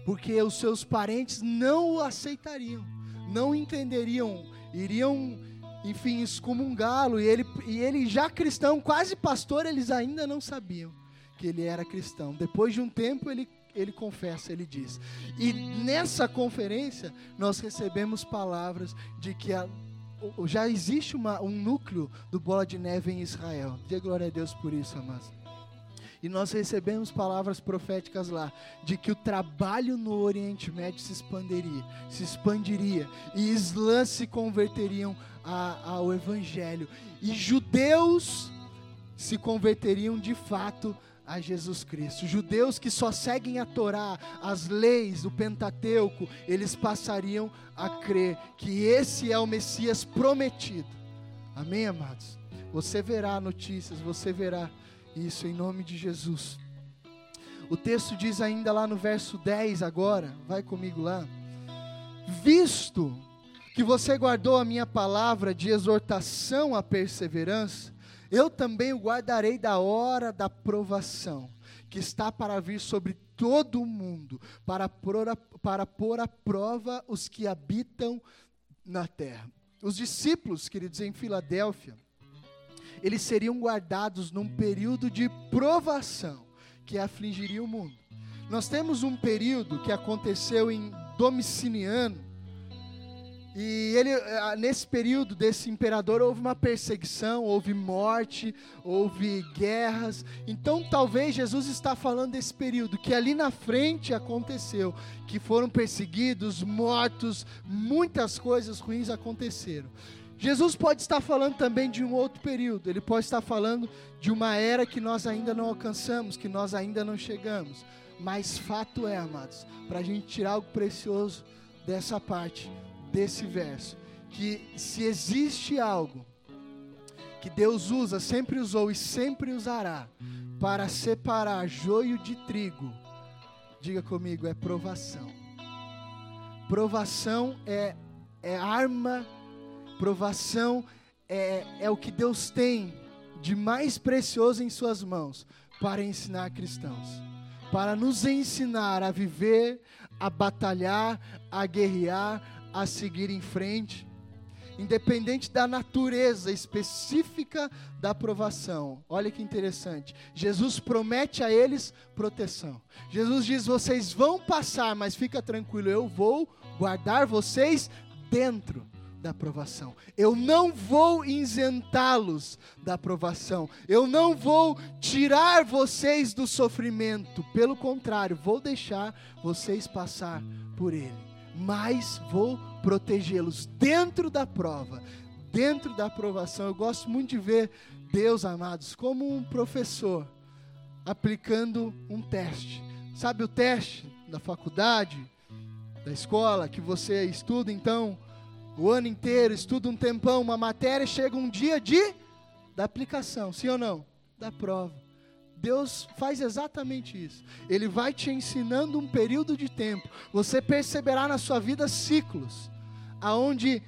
A: porque os seus parentes não o aceitariam, não entenderiam, iriam, enfim, excomungá-lo. E ele, e ele já cristão, quase pastor, eles ainda não sabiam que ele era cristão. Depois de um tempo, ele, ele confessa, ele diz. E nessa conferência, nós recebemos palavras de que a, já existe uma, um núcleo do Bola de Neve em Israel. Dê glória a Deus por isso, amados. E nós recebemos palavras proféticas lá de que o trabalho no Oriente Médio se expandiria, se expandiria e islãs se converteriam a, ao Evangelho e judeus se converteriam de fato a Jesus Cristo. Judeus que só seguem a Torá, as leis, o Pentateuco, eles passariam a crer que esse é o Messias prometido. Amém, amados? Você verá notícias, você verá isso em nome de Jesus. O texto diz ainda lá no verso 10 agora, vai comigo lá. Visto que você guardou a minha palavra de exortação à perseverança, eu também o guardarei da hora da provação, que está para vir sobre todo o mundo, para pôr a, para pôr à prova os que habitam na terra. Os discípulos, queridos, em Filadélfia, eles seriam guardados num período de provação que afligiria o mundo. Nós temos um período que aconteceu em Domiciliano, e ele, eh, nesse período desse imperador, houve uma perseguição, houve morte, houve guerras. Então, talvez Jesus está falando desse período que ali na frente aconteceu, que foram perseguidos, mortos, muitas coisas ruins aconteceram. Jesus pode estar falando também de um outro período, ele pode estar falando de uma era que nós ainda não alcançamos, que nós ainda não chegamos. Mas fato é, amados, para a gente tirar algo precioso dessa parte, desse verso que se existe algo que Deus usa, sempre usou e sempre usará para separar joio de trigo, diga comigo, é provação. Provação é, é arma, provação é, é o que Deus tem de mais precioso em Suas mãos para ensinar cristãos, para nos ensinar a viver, a batalhar, a guerrear, a seguir em frente independente da natureza específica da aprovação. Olha que interessante. Jesus promete a eles proteção. Jesus diz: "Vocês vão passar, mas fica tranquilo, eu vou guardar vocês dentro da aprovação. Eu não vou isentá-los da aprovação. Eu não vou tirar vocês do sofrimento. Pelo contrário, vou deixar vocês passar por ele. Mas vou protegê-los dentro da prova, dentro da aprovação. Eu gosto muito de ver Deus, amados, como um professor aplicando um teste. Sabe o teste da faculdade, da escola, que você estuda então o ano inteiro, estuda um tempão, uma matéria, chega um dia de da aplicação, sim ou não? Da prova. Deus faz exatamente isso. Ele vai te ensinando um período de tempo. Você perceberá na sua vida ciclos, aonde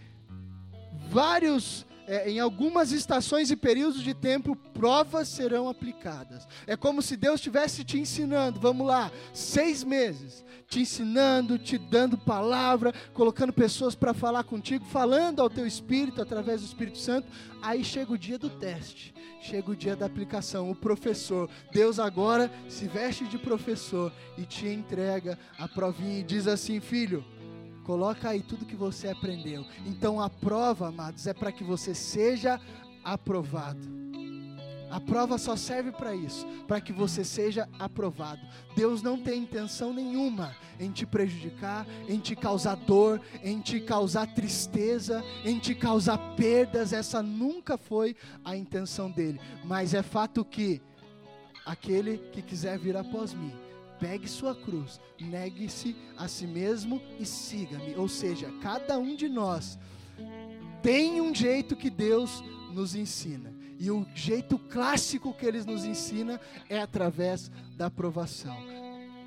A: vários é, em algumas estações e períodos de tempo, provas serão aplicadas. É como se Deus estivesse te ensinando, vamos lá, seis meses, te ensinando, te dando palavra, colocando pessoas para falar contigo, falando ao teu espírito através do Espírito Santo. Aí chega o dia do teste, chega o dia da aplicação. O professor, Deus agora se veste de professor e te entrega a provinha e diz assim: filho Coloca aí tudo que você aprendeu. Então a prova, amados, é para que você seja aprovado. A prova só serve para isso, para que você seja aprovado. Deus não tem intenção nenhuma em te prejudicar, em te causar dor, em te causar tristeza, em te causar perdas. Essa nunca foi a intenção dele. Mas é fato que aquele que quiser vir após mim, pegue sua cruz, negue-se a si mesmo e siga-me. Ou seja, cada um de nós tem um jeito que Deus nos ensina. E o jeito clássico que eles nos ensina é através da aprovação.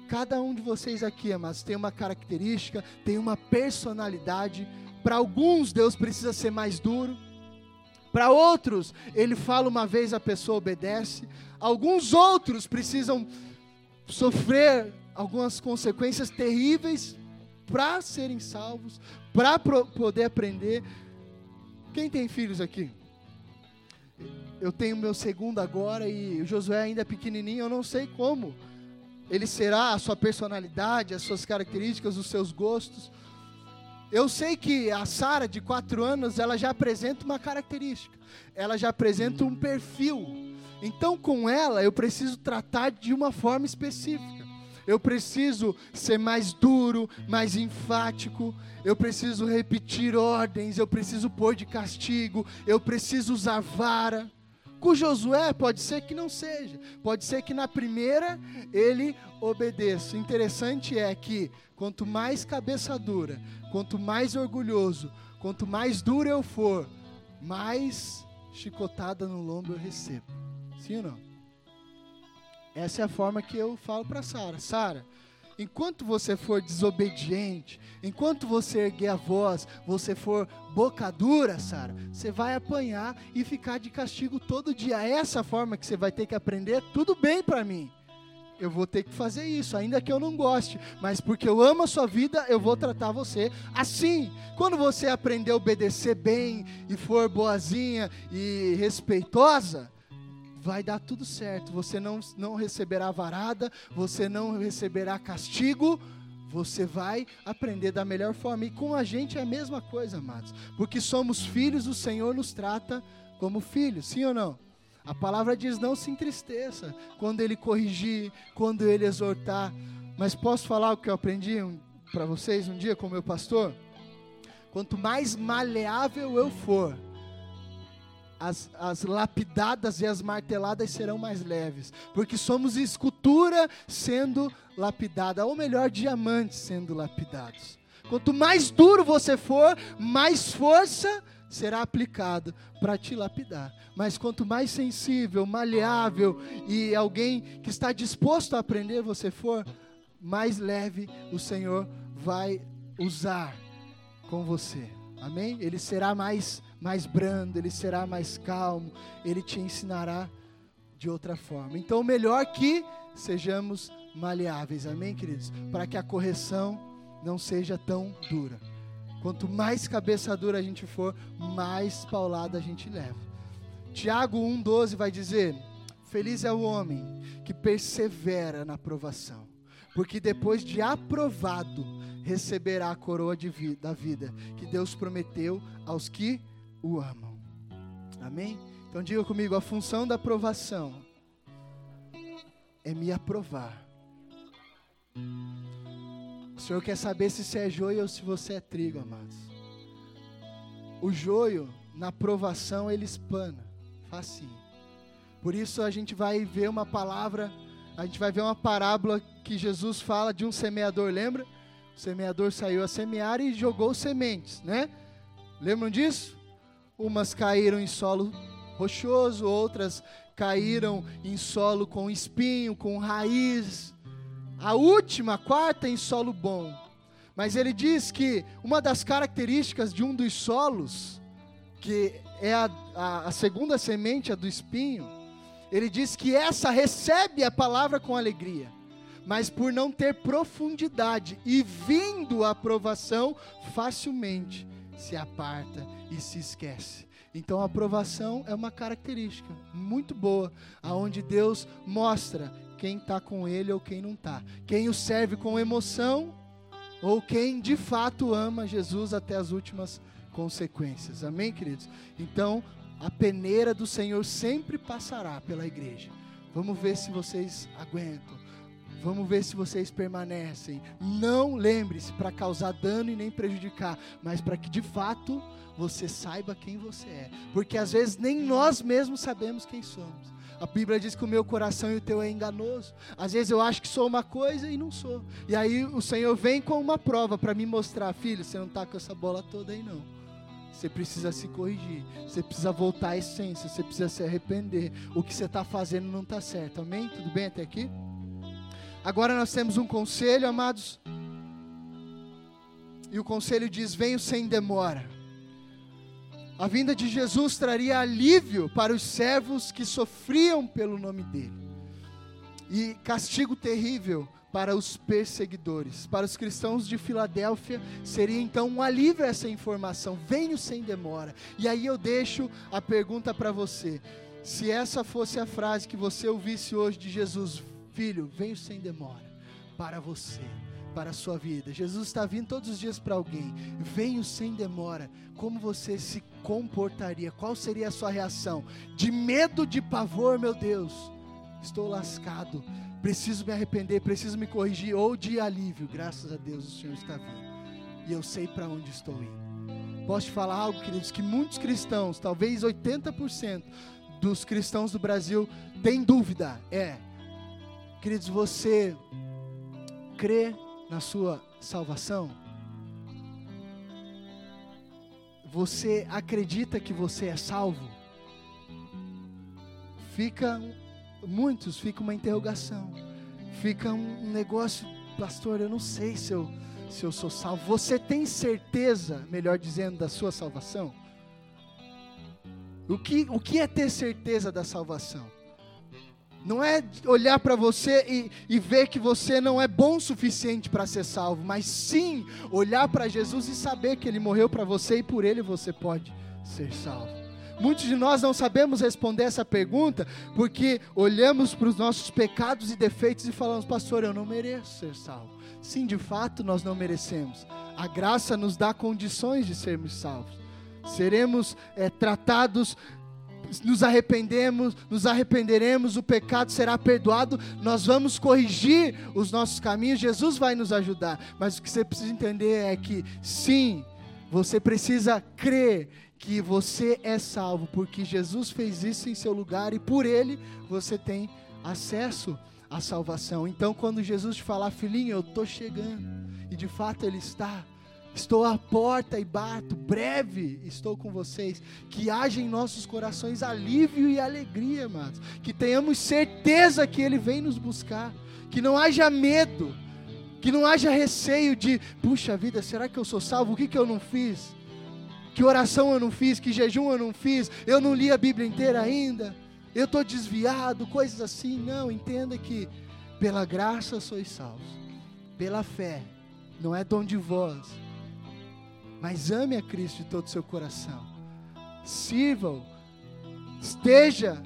A: Cada um de vocês aqui, amados, tem uma característica, tem uma personalidade. Para alguns, Deus precisa ser mais duro. Para outros, ele fala uma vez, a pessoa obedece. Alguns outros precisam sofrer algumas consequências terríveis para serem salvos, para poder aprender. Quem tem filhos aqui? Eu tenho meu segundo agora e o Josué ainda é pequenininho, eu não sei como ele será, a sua personalidade, as suas características, os seus gostos. Eu sei que a Sara, de quatro anos, ela já apresenta uma característica, ela já apresenta um perfil então, com ela, eu preciso tratar de uma forma específica. Eu preciso ser mais duro, mais enfático. Eu preciso repetir ordens. Eu preciso pôr de castigo. Eu preciso usar vara. Com Josué, pode ser que não seja. Pode ser que na primeira ele obedeça. O interessante é que quanto mais cabeça dura, quanto mais orgulhoso, quanto mais duro eu for, mais chicotada no lombo eu recebo. Sim ou não? Essa é a forma que eu falo para Sara. Sara, enquanto você for desobediente, enquanto você erguer a voz, você for boca dura, Sara, você vai apanhar e ficar de castigo todo dia. Essa forma que você vai ter que aprender, tudo bem para mim. Eu vou ter que fazer isso, ainda que eu não goste, mas porque eu amo a sua vida, eu vou tratar você assim. Quando você aprender a obedecer bem e for boazinha e respeitosa, vai dar tudo certo. Você não, não receberá varada, você não receberá castigo, você vai aprender da melhor forma. E com a gente é a mesma coisa, amados. Porque somos filhos, o Senhor nos trata como filhos, sim ou não? A palavra diz: não se entristeça quando Ele corrigir, quando Ele exortar. Mas posso falar o que eu aprendi um, para vocês um dia com meu pastor? Quanto mais maleável eu for, as, as lapidadas e as marteladas serão mais leves, porque somos escultura sendo lapidada, ou melhor, diamantes sendo lapidados. Quanto mais duro você for, mais força será aplicada para te lapidar. Mas quanto mais sensível, maleável e alguém que está disposto a aprender você for, mais leve o Senhor vai usar com você. Amém? Ele será mais mais brando, ele será mais calmo, ele te ensinará de outra forma. Então, melhor que sejamos maleáveis. Amém, queridos? Para que a correção não seja tão dura. Quanto mais cabeça dura a gente for, mais paulada a gente leva. Tiago 1,12 vai dizer: Feliz é o homem que persevera na aprovação, porque depois de aprovado, receberá a coroa da vida que Deus prometeu aos que o amam. Amém? Então diga comigo: a função da aprovação é me aprovar. O Senhor quer saber se você é joio ou se você é trigo, amados. O joio, na aprovação, ele espana, facinho. Por isso a gente vai ver uma palavra, a gente vai ver uma parábola que Jesus fala de um semeador, lembra? O semeador saiu a semear e jogou sementes, né? Lembram disso? Umas caíram em solo rochoso, outras caíram em solo com espinho, com raiz, a última, a quarta, em solo bom. Mas ele diz que uma das características de um dos solos, que é a, a, a segunda semente, a do espinho, ele diz que essa recebe a palavra com alegria, mas por não ter profundidade e vindo a aprovação, facilmente se aparta e se esquece. Então a aprovação é uma característica muito boa, aonde Deus mostra quem está com Ele ou quem não está, quem o serve com emoção ou quem de fato ama Jesus até as últimas consequências. Amém, queridos? Então a peneira do Senhor sempre passará pela igreja. Vamos ver se vocês aguentam. Vamos ver se vocês permanecem. Não lembre-se para causar dano e nem prejudicar, mas para que de fato você saiba quem você é. Porque às vezes nem nós mesmos sabemos quem somos. A Bíblia diz que o meu coração e o teu é enganoso. Às vezes eu acho que sou uma coisa e não sou. E aí o Senhor vem com uma prova para me mostrar, filho, você não está com essa bola toda aí não. Você precisa se corrigir. Você precisa voltar à essência. Você precisa se arrepender. O que você está fazendo não está certo. Amém? Tudo bem até aqui? Agora nós temos um conselho, amados. E o conselho diz: venho sem demora. A vinda de Jesus traria alívio para os servos que sofriam pelo nome dele, e castigo terrível para os perseguidores. Para os cristãos de Filadélfia, seria então um alívio essa informação. Venho sem demora. E aí eu deixo a pergunta para você: se essa fosse a frase que você ouvisse hoje de Jesus, filho, venho sem demora para você para a sua vida. Jesus está vindo todos os dias para alguém. Venho sem demora. Como você se comportaria? Qual seria a sua reação? De medo, de pavor, meu Deus. Estou lascado. Preciso me arrepender, preciso me corrigir. Ou de alívio. Graças a Deus o Senhor está vindo. E eu sei para onde estou indo. Posso te falar algo, queridos, que muitos cristãos, talvez 80% dos cristãos do Brasil, têm dúvida. É, queridos, você crê na sua salvação? Você acredita que você é salvo? Fica muitos, fica uma interrogação. Fica um negócio, pastor, eu não sei se eu se eu sou salvo. Você tem certeza, melhor dizendo, da sua salvação? O que, o que é ter certeza da salvação? Não é olhar para você e, e, ver que você não é bom o suficiente para ser salvo, mas sim olhar para Jesus e saber que Ele morreu para você e por Ele você pode ser salvo. Muitos de nós não sabemos responder essa pergunta porque olhamos para os nossos pecados e defeitos e falamos, pastor, eu não mereço ser salvo. Sim, de fato nós não merecemos. A graça nos dá condições de sermos salvos. Seremos é, tratados nos arrependemos, nos arrependeremos, o pecado será perdoado, nós vamos corrigir os nossos caminhos, Jesus vai nos ajudar. Mas o que você precisa entender é que sim, você precisa crer que você é salvo, porque Jesus fez isso em seu lugar e por ele você tem acesso à salvação. Então, quando Jesus te falar, filhinho, eu estou chegando, e de fato ele está, Estou à porta e bato, breve estou com vocês. Que haja em nossos corações alívio e alegria, amados. Que tenhamos certeza que Ele vem nos buscar. Que não haja medo, que não haja receio de, puxa vida, será que eu sou salvo? O que, que eu não fiz? Que oração eu não fiz? Que jejum eu não fiz? Eu não li a Bíblia inteira ainda? Eu estou desviado? Coisas assim. Não, entenda que pela graça sois salvos, pela fé, não é dom de vós mas ame a Cristo de todo o seu coração. Sirva-o. Esteja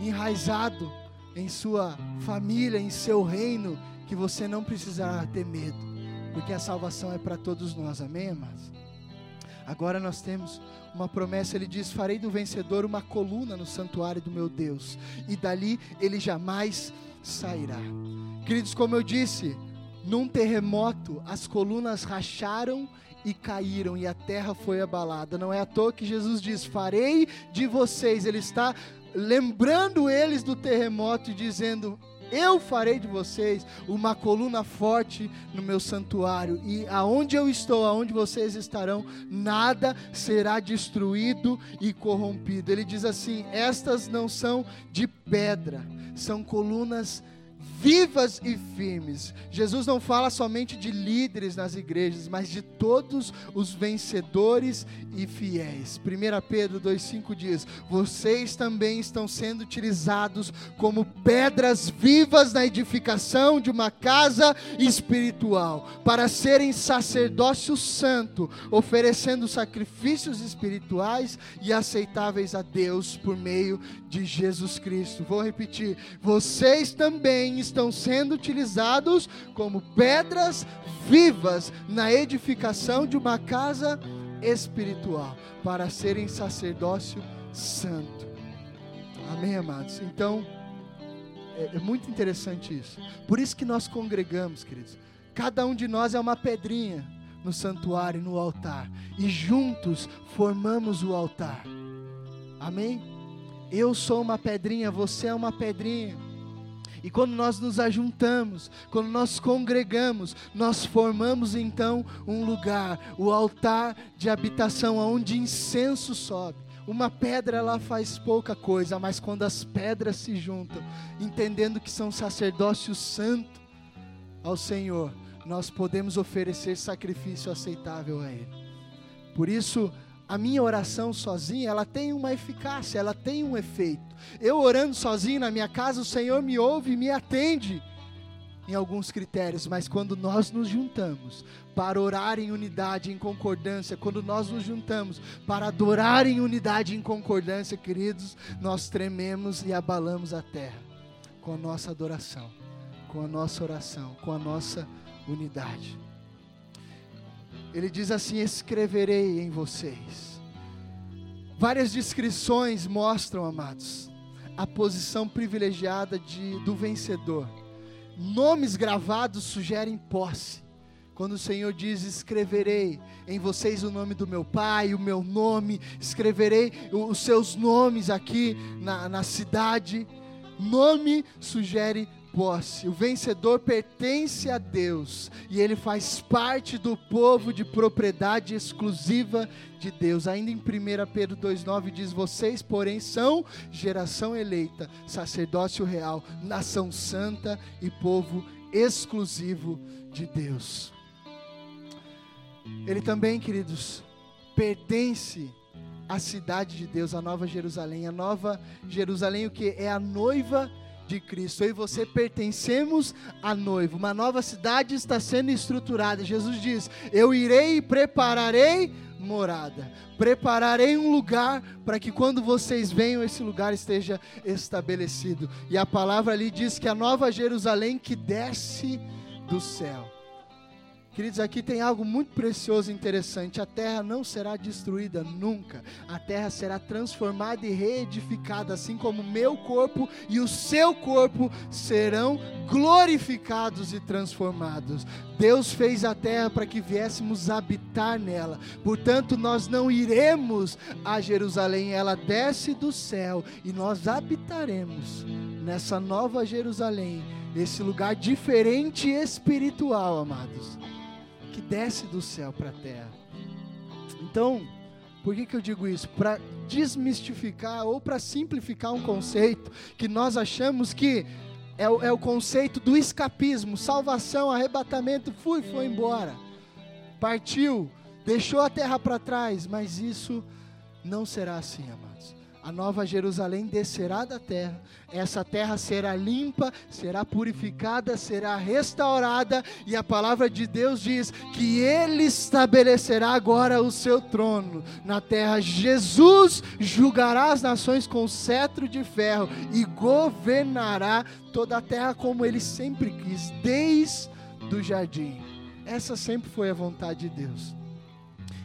A: enraizado em sua família, em seu reino, que você não precisará ter medo, porque a salvação é para todos nós. Amém, amados? Agora nós temos uma promessa, ele diz: Farei do vencedor uma coluna no santuário do meu Deus, e dali ele jamais sairá. Queridos, como eu disse, num terremoto as colunas racharam e caíram, e a terra foi abalada. Não é à toa que Jesus diz: Farei de vocês. Ele está lembrando eles do terremoto e dizendo: eu farei de vocês uma coluna forte no meu santuário, e aonde eu estou, aonde vocês estarão, nada será destruído e corrompido. Ele diz assim: estas não são de pedra, são colunas vivas e firmes. Jesus não fala somente de líderes nas igrejas, mas de todos os vencedores e fiéis. 1 Pedro 2,5 diz: Vocês também estão sendo utilizados como pedras vivas na edificação de uma casa espiritual, para serem sacerdócio santo, oferecendo sacrifícios espirituais e aceitáveis a Deus por meio de Jesus Cristo. Vou repetir: vocês também estão sendo utilizados como pedras vivas na edificação de uma casa espiritual, para serem sacerdócio santo. Amém, amados? Então, é, é muito interessante isso. Por isso que nós congregamos, queridos. Cada um de nós é uma pedrinha no santuário, no altar, e juntos formamos o altar. Amém? Eu sou uma pedrinha, você é uma pedrinha. E quando nós nos ajuntamos, quando nós congregamos, nós formamos então um lugar, o altar de habitação, onde incenso sobe. Uma pedra ela faz pouca coisa, mas quando as pedras se juntam, entendendo que são sacerdócio santo ao Senhor, nós podemos oferecer sacrifício aceitável a Ele. Por isso, a minha oração sozinha, ela tem uma eficácia, ela tem um efeito. Eu orando sozinho na minha casa, o Senhor me ouve e me atende em alguns critérios, mas quando nós nos juntamos para orar em unidade, em concordância, quando nós nos juntamos para adorar em unidade, em concordância, queridos, nós trememos e abalamos a terra com a nossa adoração, com a nossa oração, com a nossa unidade. Ele diz assim: escreverei em vocês. Várias descrições mostram, amados, a posição privilegiada de, do vencedor. Nomes gravados sugerem posse. Quando o Senhor diz: Escreverei em vocês o nome do meu Pai, o meu nome, escreverei os seus nomes aqui na, na cidade. Nome sugere posse. O vencedor pertence a Deus e ele faz parte do povo de propriedade exclusiva de Deus. Ainda em 1 Pedro 2,9 diz: Vocês, porém, são geração eleita, sacerdócio real, nação santa e povo exclusivo de Deus. Ele também, queridos, pertence à cidade de Deus, a Nova Jerusalém. A Nova Jerusalém, o que é a noiva de de Cristo. Eu e você pertencemos à noiva. Uma nova cidade está sendo estruturada. Jesus diz: Eu irei e prepararei morada. Prepararei um lugar para que quando vocês venham, esse lugar esteja estabelecido. E a palavra ali diz que a nova Jerusalém que desce do céu. Queridos, aqui tem algo muito precioso e interessante. A terra não será destruída nunca. A terra será transformada e reedificada, assim como meu corpo e o seu corpo serão glorificados e transformados. Deus fez a terra para que viéssemos habitar nela. Portanto, nós não iremos a Jerusalém, ela desce do céu e nós habitaremos nessa nova Jerusalém, esse lugar diferente e espiritual, amados que desce do céu para a terra. Então, por que, que eu digo isso? Para desmistificar ou para simplificar um conceito que nós achamos que é o, é o conceito do escapismo, salvação, arrebatamento, fui, foi embora, partiu, deixou a terra para trás, mas isso não será assim, amados a nova Jerusalém descerá da terra, essa terra será limpa, será purificada, será restaurada, e a palavra de Deus diz que Ele estabelecerá agora o seu trono na terra. Jesus julgará as nações com cetro de ferro e governará toda a terra como Ele sempre quis, desde o jardim. Essa sempre foi a vontade de Deus.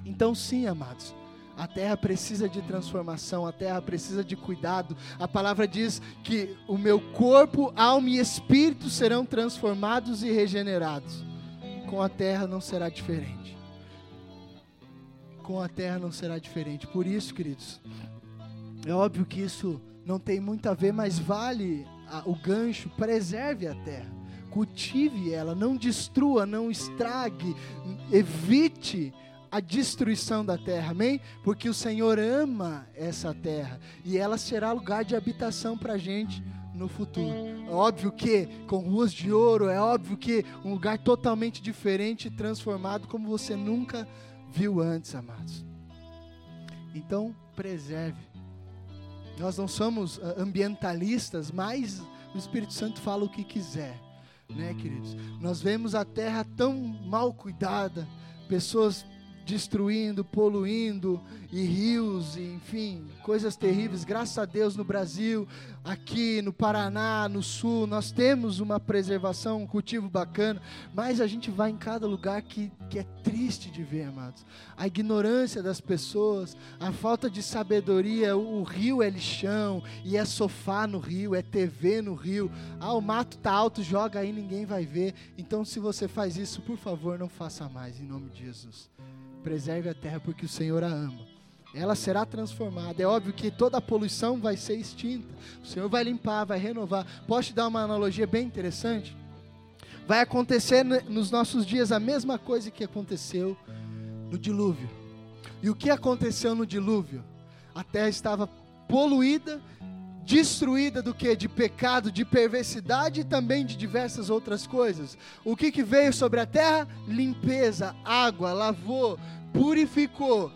A: Então, sim, amados a terra precisa de transformação, a terra precisa de cuidado. A palavra diz que o meu corpo, alma e espírito serão transformados e regenerados. Com a terra não será diferente. Com a terra não será diferente. Por isso, queridos, é óbvio que isso não tem muito a ver, mas vale a, o gancho, preserve a terra. Cultive ela, não destrua, não estrague, evite a destruição da terra, amém? Porque o Senhor ama essa terra e ela será lugar de habitação para a gente no futuro. É óbvio que com ruas de ouro, é óbvio que um lugar totalmente diferente e transformado como você nunca viu antes, amados. Então, preserve. Nós não somos ah, ambientalistas, mas o Espírito Santo fala o que quiser, né, queridos? Nós vemos a terra tão mal cuidada, pessoas destruindo, poluindo, e rios, e, enfim, coisas terríveis. Graças a Deus no Brasil, aqui no Paraná, no Sul, nós temos uma preservação, um cultivo bacana, mas a gente vai em cada lugar que, que é triste de ver, amados. A ignorância das pessoas, a falta de sabedoria, o, o rio é lixão, e é sofá no rio, é TV no rio. Ah, o mato tá alto, joga aí, ninguém vai ver. Então, se você faz isso, por favor, não faça mais, em nome de Jesus. Preserve a terra porque o Senhor a ama. Ela será transformada. É óbvio que toda a poluição vai ser extinta. O Senhor vai limpar, vai renovar. Posso te dar uma analogia bem interessante? Vai acontecer nos nossos dias a mesma coisa que aconteceu no dilúvio. E o que aconteceu no dilúvio? A terra estava poluída, destruída do que? De pecado, de perversidade e também de diversas outras coisas. O que, que veio sobre a terra? Limpeza, água, lavou, purificou.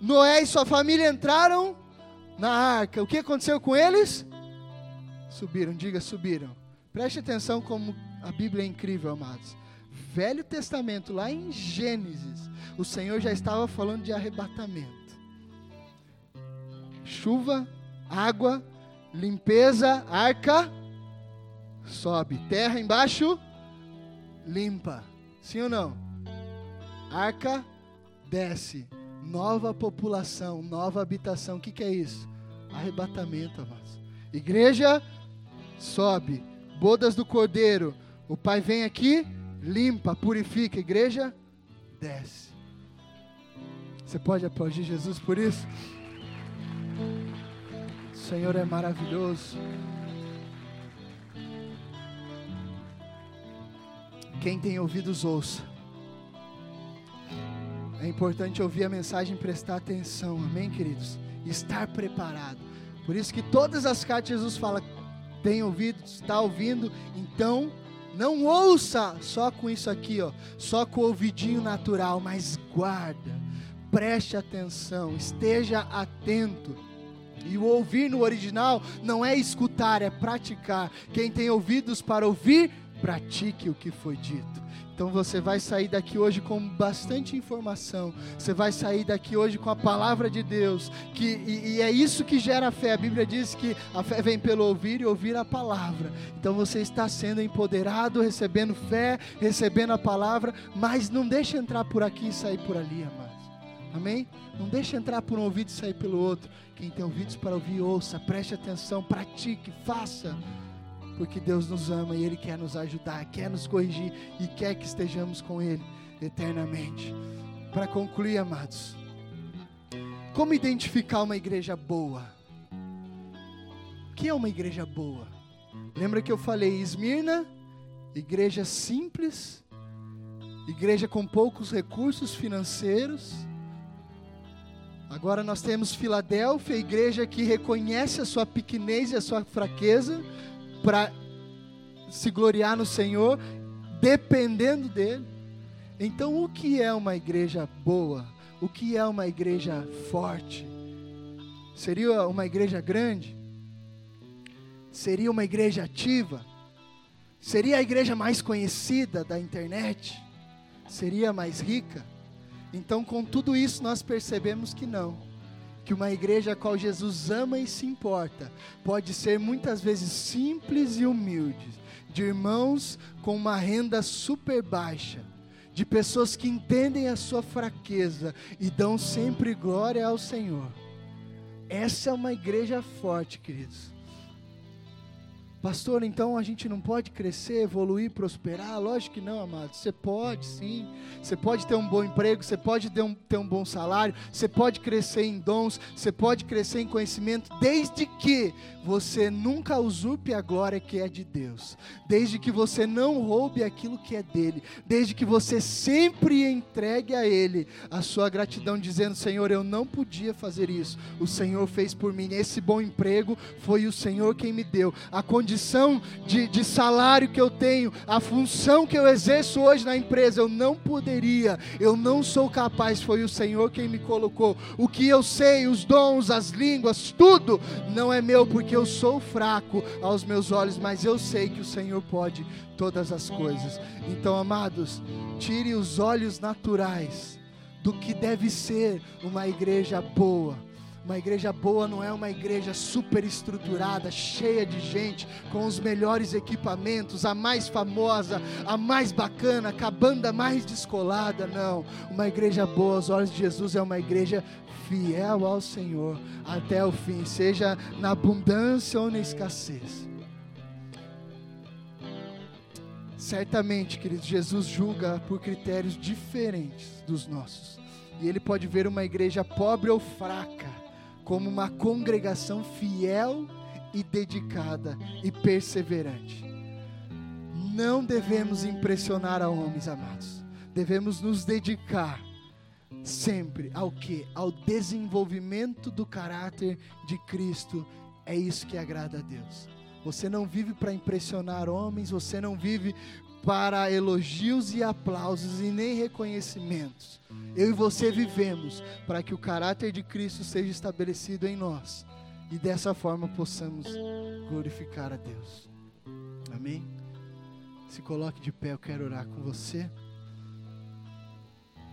A: Noé e sua família entraram na arca. O que aconteceu com eles? Subiram, diga, subiram. Preste atenção como a Bíblia é incrível, amados. Velho Testamento, lá em Gênesis, o Senhor já estava falando de arrebatamento. Chuva, água, limpeza, arca, sobe. Terra embaixo, limpa. Sim ou não? Arca, desce. Nova população, nova habitação. O que, que é isso? Arrebatamento, amados. Igreja, sobe. Bodas do cordeiro. O pai vem aqui, limpa, purifica. Igreja, desce. Você pode aplaudir Jesus por isso? Senhor é maravilhoso. Quem tem ouvidos, ouça. É importante ouvir a mensagem e prestar atenção, amém, queridos? Estar preparado. Por isso que todas as cartas Jesus fala: tem ouvido, está ouvindo, então não ouça só com isso aqui, ó, só com o ouvidinho natural, mas guarda, preste atenção, esteja atento e o ouvir no original não é escutar, é praticar. Quem tem ouvidos para ouvir, pratique o que foi dito. Então você vai sair daqui hoje com bastante informação. Você vai sair daqui hoje com a palavra de Deus. Que, e, e, é isso que gera a fé. A Bíblia diz que a fé vem pelo ouvir e ouvir a palavra. Então você está sendo empoderado, recebendo fé, recebendo a palavra, mas não deixe entrar por aqui e sair por ali, amados. Amém? Não deixe entrar por um ouvido e sair pelo outro. Quem tem ouvidos para ouvir, ouça, preste atenção, pratique, faça. Porque Deus nos ama e Ele quer nos ajudar, quer nos corrigir e quer que estejamos com Ele eternamente. Para concluir, amados, como identificar uma igreja boa? O que é uma igreja boa? Lembra que eu falei Esmirna, igreja simples, igreja com poucos recursos financeiros. Agora nós temos Filadélfia, igreja que reconhece a sua pequenez e a sua fraqueza para se gloriar no Senhor, dependendo dele. Então, o que é uma igreja boa? O que é uma igreja forte? Seria uma igreja grande? Seria uma igreja ativa? Seria a igreja mais conhecida da internet? Seria mais rica? Então, com tudo isso, nós percebemos que não. Que uma igreja a qual Jesus ama e se importa pode ser muitas vezes simples e humilde, de irmãos com uma renda super baixa, de pessoas que entendem a sua fraqueza e dão sempre glória ao Senhor. Essa é uma igreja forte, queridos. Pastor, então a gente não pode crescer, evoluir, prosperar? Lógico que não, amado. Você pode sim. Você pode ter um bom emprego, você pode ter um, ter um bom salário, você pode crescer em dons, você pode crescer em conhecimento, desde que você nunca usurpe a glória que é de Deus, desde que você não roube aquilo que é dele, desde que você sempre entregue a Ele a sua gratidão, dizendo: Senhor, eu não podia fazer isso, o Senhor fez por mim. Esse bom emprego foi o Senhor quem me deu. A condição de, de salário que eu tenho, a função que eu exerço hoje na empresa, eu não poderia, eu não sou capaz, foi o Senhor quem me colocou. O que eu sei, os dons, as línguas, tudo não é meu, porque eu sou fraco aos meus olhos, mas eu sei que o Senhor pode todas as coisas. Então, amados, tire os olhos naturais do que deve ser uma igreja boa. Uma igreja boa não é uma igreja super estruturada, cheia de gente, com os melhores equipamentos, a mais famosa, a mais bacana, com a banda mais descolada, não. Uma igreja boa aos olhos de Jesus é uma igreja fiel ao Senhor até o fim, seja na abundância ou na escassez. Certamente, queridos, Jesus julga por critérios diferentes dos nossos. E ele pode ver uma igreja pobre ou fraca como uma congregação fiel e dedicada e perseverante. Não devemos impressionar a homens, amados. Devemos nos dedicar sempre ao que? Ao desenvolvimento do caráter de Cristo. É isso que agrada a Deus. Você não vive para impressionar homens, você não vive para elogios e aplausos e nem reconhecimentos. Eu e você vivemos para que o caráter de Cristo seja estabelecido em nós e dessa forma possamos glorificar a Deus. Amém? Se coloque de pé, eu quero orar com você.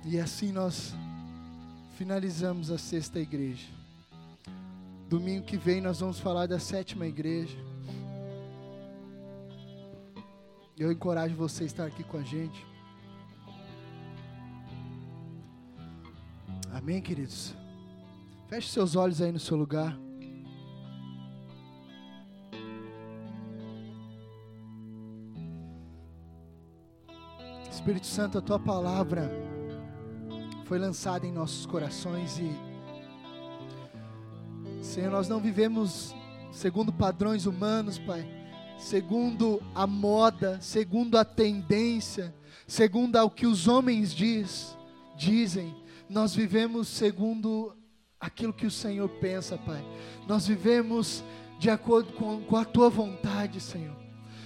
A: E assim nós finalizamos a sexta igreja. Domingo que vem nós vamos falar da sétima igreja. Eu encorajo você a estar aqui com a gente. Amém, queridos? Feche seus olhos aí no seu lugar. Espírito Santo, a tua palavra foi lançada em nossos corações e Senhor, nós não vivemos segundo padrões humanos, Pai, segundo a moda, segundo a tendência, segundo o que os homens diz, dizem. Nós vivemos segundo aquilo que o Senhor pensa, Pai. Nós vivemos de acordo com, com a tua vontade, Senhor.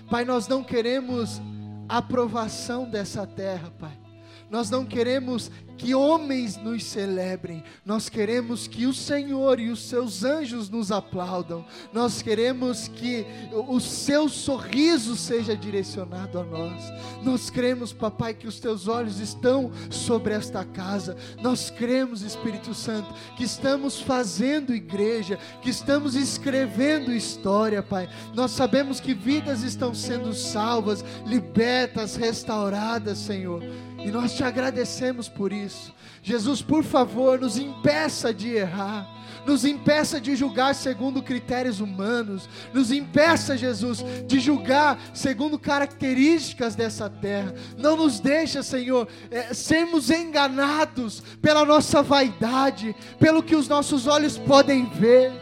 A: Pai, nós não queremos aprovação dessa terra, Pai. Nós não queremos que homens nos celebrem, nós queremos que o Senhor e os seus anjos nos aplaudam, nós queremos que o seu sorriso seja direcionado a nós. Nós cremos, papai, que os teus olhos estão sobre esta casa, nós cremos, Espírito Santo, que estamos fazendo igreja, que estamos escrevendo história, Pai. Nós sabemos que vidas estão sendo salvas, libertas, restauradas, Senhor, e nós te agradecemos por isso. Jesus, por favor, nos impeça de errar, nos impeça de julgar segundo critérios humanos, nos impeça, Jesus, de julgar segundo características dessa terra. Não nos deixa, Senhor, é, sermos enganados pela nossa vaidade, pelo que os nossos olhos podem ver.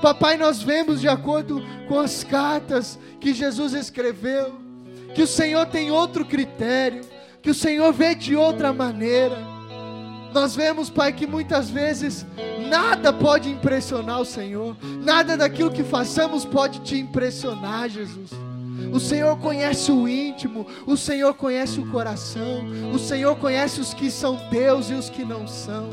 A: Papai, nós vemos de acordo com as cartas que Jesus escreveu, que o Senhor tem outro critério que o Senhor vê de outra maneira. Nós vemos, Pai, que muitas vezes nada pode impressionar o Senhor, nada daquilo que façamos pode te impressionar, Jesus. O Senhor conhece o íntimo, o Senhor conhece o coração, o Senhor conhece os que são Deus e os que não são.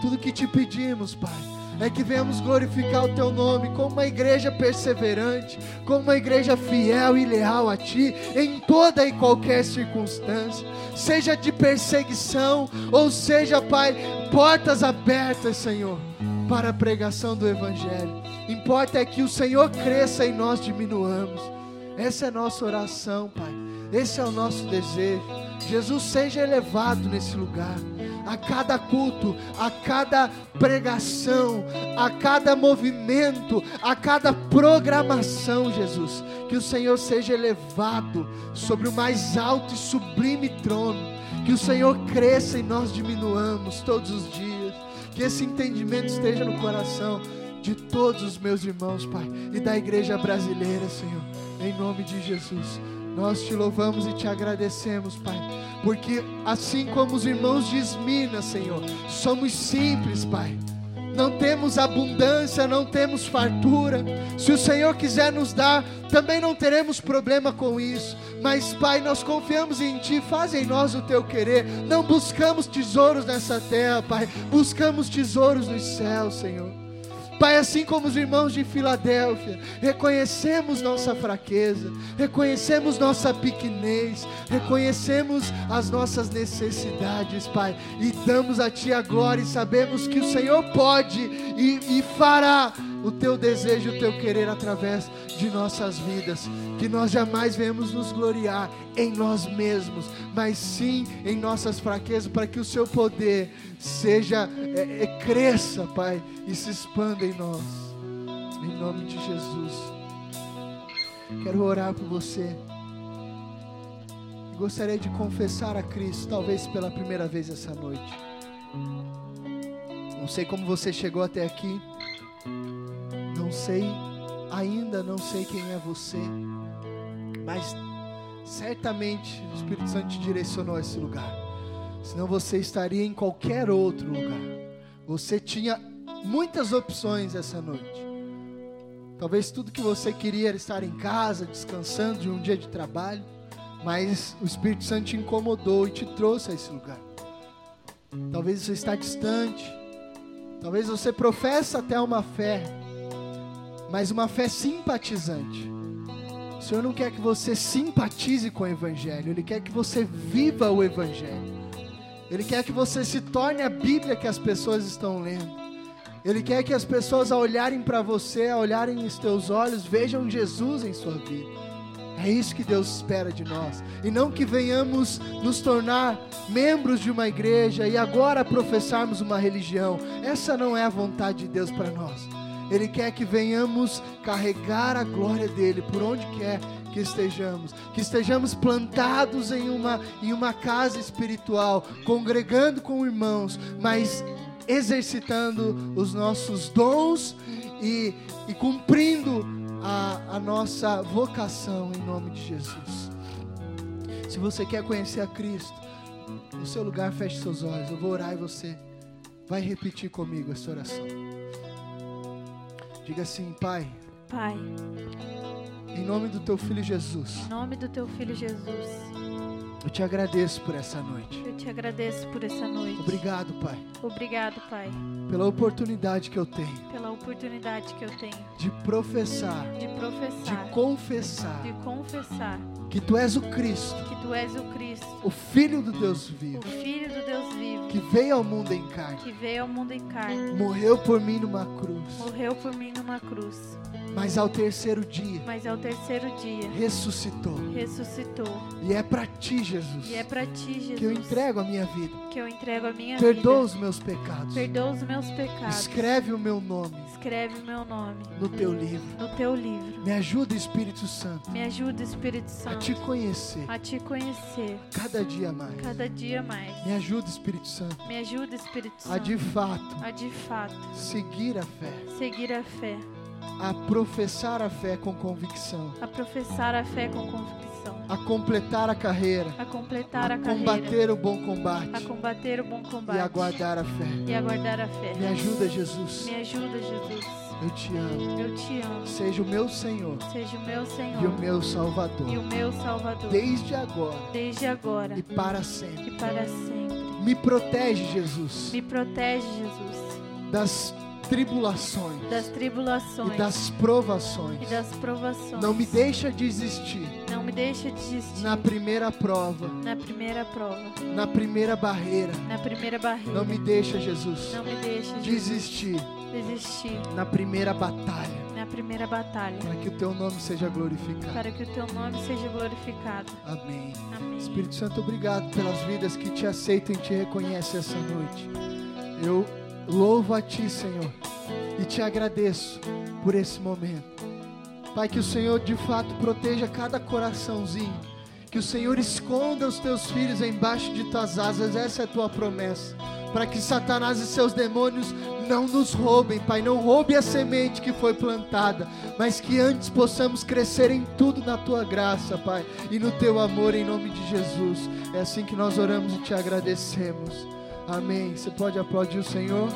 A: Tudo que te pedimos, Pai, é que venhamos glorificar o Teu nome como uma igreja perseverante, como uma igreja fiel e leal a Ti, em toda e qualquer circunstância, seja de perseguição, ou seja, Pai, portas abertas, Senhor, para a pregação do Evangelho. Importa é que o Senhor cresça e nós diminuamos. Essa é a nossa oração, Pai. Esse é o nosso desejo. Jesus seja elevado nesse lugar. A cada culto, a cada pregação, a cada movimento, a cada programação, Jesus, que o Senhor seja elevado sobre o mais alto e sublime trono. Que o Senhor cresça e nós diminuamos todos os dias. Que esse entendimento esteja no coração de todos os meus irmãos, Pai, e da igreja brasileira, Senhor em nome de Jesus. Nós te louvamos e te agradecemos, Pai, porque assim como os irmãos de Esmina, Senhor, somos simples, Pai. Não temos abundância, não temos fartura. Se o Senhor quiser nos dar, também não teremos problema com isso. Mas, Pai, nós confiamos em Ti, faz em nós o Teu querer. Não buscamos tesouros nessa terra, Pai, buscamos tesouros nos céus, Senhor. Pai, assim como os irmãos de Filadélfia, reconhecemos nossa fraqueza, reconhecemos nossa pequenez, reconhecemos as nossas necessidades, Pai, e damos a Ti a glória e sabemos que o Senhor pode e, e fará o teu desejo, o teu querer através de nossas vidas. Que nós jamais venhamos nos gloriar em nós mesmos, mas sim em nossas fraquezas, para que o seu poder seja, é, é, cresça, Pai, e se expanda em nós. Em nome de Jesus. Quero orar por você. Gostaria de confessar a Cristo, talvez pela primeira vez essa noite. Não sei como você chegou até aqui sei, ainda não sei quem é você, mas certamente o Espírito Santo te direcionou a esse lugar. Senão você estaria em qualquer outro lugar. Você tinha muitas opções essa noite. Talvez tudo que você queria era estar em casa, descansando de um dia de trabalho, mas o Espírito Santo te incomodou e te trouxe a esse lugar. Talvez você está distante, talvez você professa até uma fé, mas uma fé simpatizante. O Senhor não quer que você simpatize com o Evangelho, Ele quer que você viva o Evangelho. Ele quer que você se torne a Bíblia que as pessoas estão lendo. Ele quer que as pessoas, ao olharem para você, ao olharem nos teus olhos, vejam Jesus em sua vida. É isso que Deus espera de nós. E não que venhamos nos tornar membros de uma igreja e agora professarmos uma religião. Essa não é a vontade de Deus para nós. Ele quer que venhamos carregar a glória dele por onde quer que estejamos, que estejamos plantados em uma, em uma casa espiritual, congregando com irmãos, mas exercitando os nossos dons e, e cumprindo a, a nossa vocação em nome de Jesus. Se você quer conhecer a Cristo, no seu lugar, feche seus olhos. Eu vou orar e você vai repetir comigo essa oração. Diga assim, Pai.
B: Pai.
A: Em nome do teu filho Jesus.
B: Em nome do teu filho Jesus.
A: Eu te agradeço por essa noite.
B: Eu te agradeço por essa noite.
A: Obrigado, Pai.
B: Obrigado, Pai.
A: Pela oportunidade que eu tenho.
B: Pela oportunidade que eu tenho.
A: De professar.
B: De professar.
A: De confessar.
B: De confessar.
A: Que tu és o Cristo.
B: Que tu és o Cristo.
A: O filho do Deus vivo.
B: O filho do Deus vivo.
A: Que veio ao mundo em carne.
B: Que veio ao mundo em carne.
A: Morreu por mim numa cruz.
B: Morreu por mim numa cruz.
A: Mas ao terceiro dia.
B: Mas ao terceiro dia.
A: Ressuscitou.
B: Ressuscitou.
A: E é para ti, Jesus.
B: E é para ti, Jesus.
A: Que eu entrego a minha vida.
B: Que eu entrego a minha
A: Perdoa
B: vida.
A: Perdoa os meus pecados.
B: Perdoa os meus pecados.
A: Escreve o meu nome.
B: Escreve o meu nome.
A: No teu livro.
B: No teu livro.
A: Me ajuda, Espírito Santo.
B: Me ajuda, Espírito Santo.
A: A te conhecer.
B: A te conhecer.
A: Cada dia mais.
B: Cada dia mais.
A: Me ajuda, Espírito Santo.
B: Me ajuda, Espírito Santo.
A: A de fato.
B: A de fato.
A: Seguir a fé.
B: Seguir a fé
A: a professar a fé com convicção.
B: A professar a fé com convicção.
A: a completar a carreira,
B: a completar a
A: a
B: carreira,
A: combater o bom
B: a
A: combate
B: combater o bom
A: e
B: combate
A: aguardar a fé.
B: e aguardar a fé.
A: Me ajuda, Jesus.
B: Me ajuda, Jesus.
A: Eu te amo.
B: Eu te amo.
A: Seja o meu Senhor
B: Seja o meu
A: e o
B: Senhor
A: meu
B: e o
A: Salvador,
B: meu Salvador,
A: desde agora
B: desde agora
A: e para sempre.
B: e para sempre.
A: Me protege, Jesus,
B: Me protege, Jesus,
A: das tribulações
B: das
A: e
B: tribulações
A: das provações.
B: e das provações.
A: Não me deixa desistir
B: Não me deixa desistir
A: na primeira prova,
B: na primeira prova,
A: na primeira barreira.
B: na primeira barreira.
A: Não me deixa, Jesus,
B: Não me deixa Jesus,
A: desistir
B: desistir
A: na primeira batalha,
B: na primeira batalha,
A: para que o teu nome seja glorificado.
B: para que o teu nome seja glorificado.
A: Amém.
B: Amém.
A: Espírito Santo, obrigado pelas vidas que te aceitam e te reconhecem essa noite. Eu louvo a Ti, Senhor, e te agradeço por esse momento. Pai, que o Senhor de fato proteja cada coraçãozinho. Que o Senhor esconda os teus filhos embaixo de tuas asas, essa é a tua promessa. Para que Satanás e seus demônios não nos roubem, Pai. Não roube a semente que foi plantada, mas que antes possamos crescer em tudo na tua graça, Pai, e no teu amor, em nome de Jesus. É assim que nós oramos e te agradecemos. Amém. Você pode aplaudir o Senhor?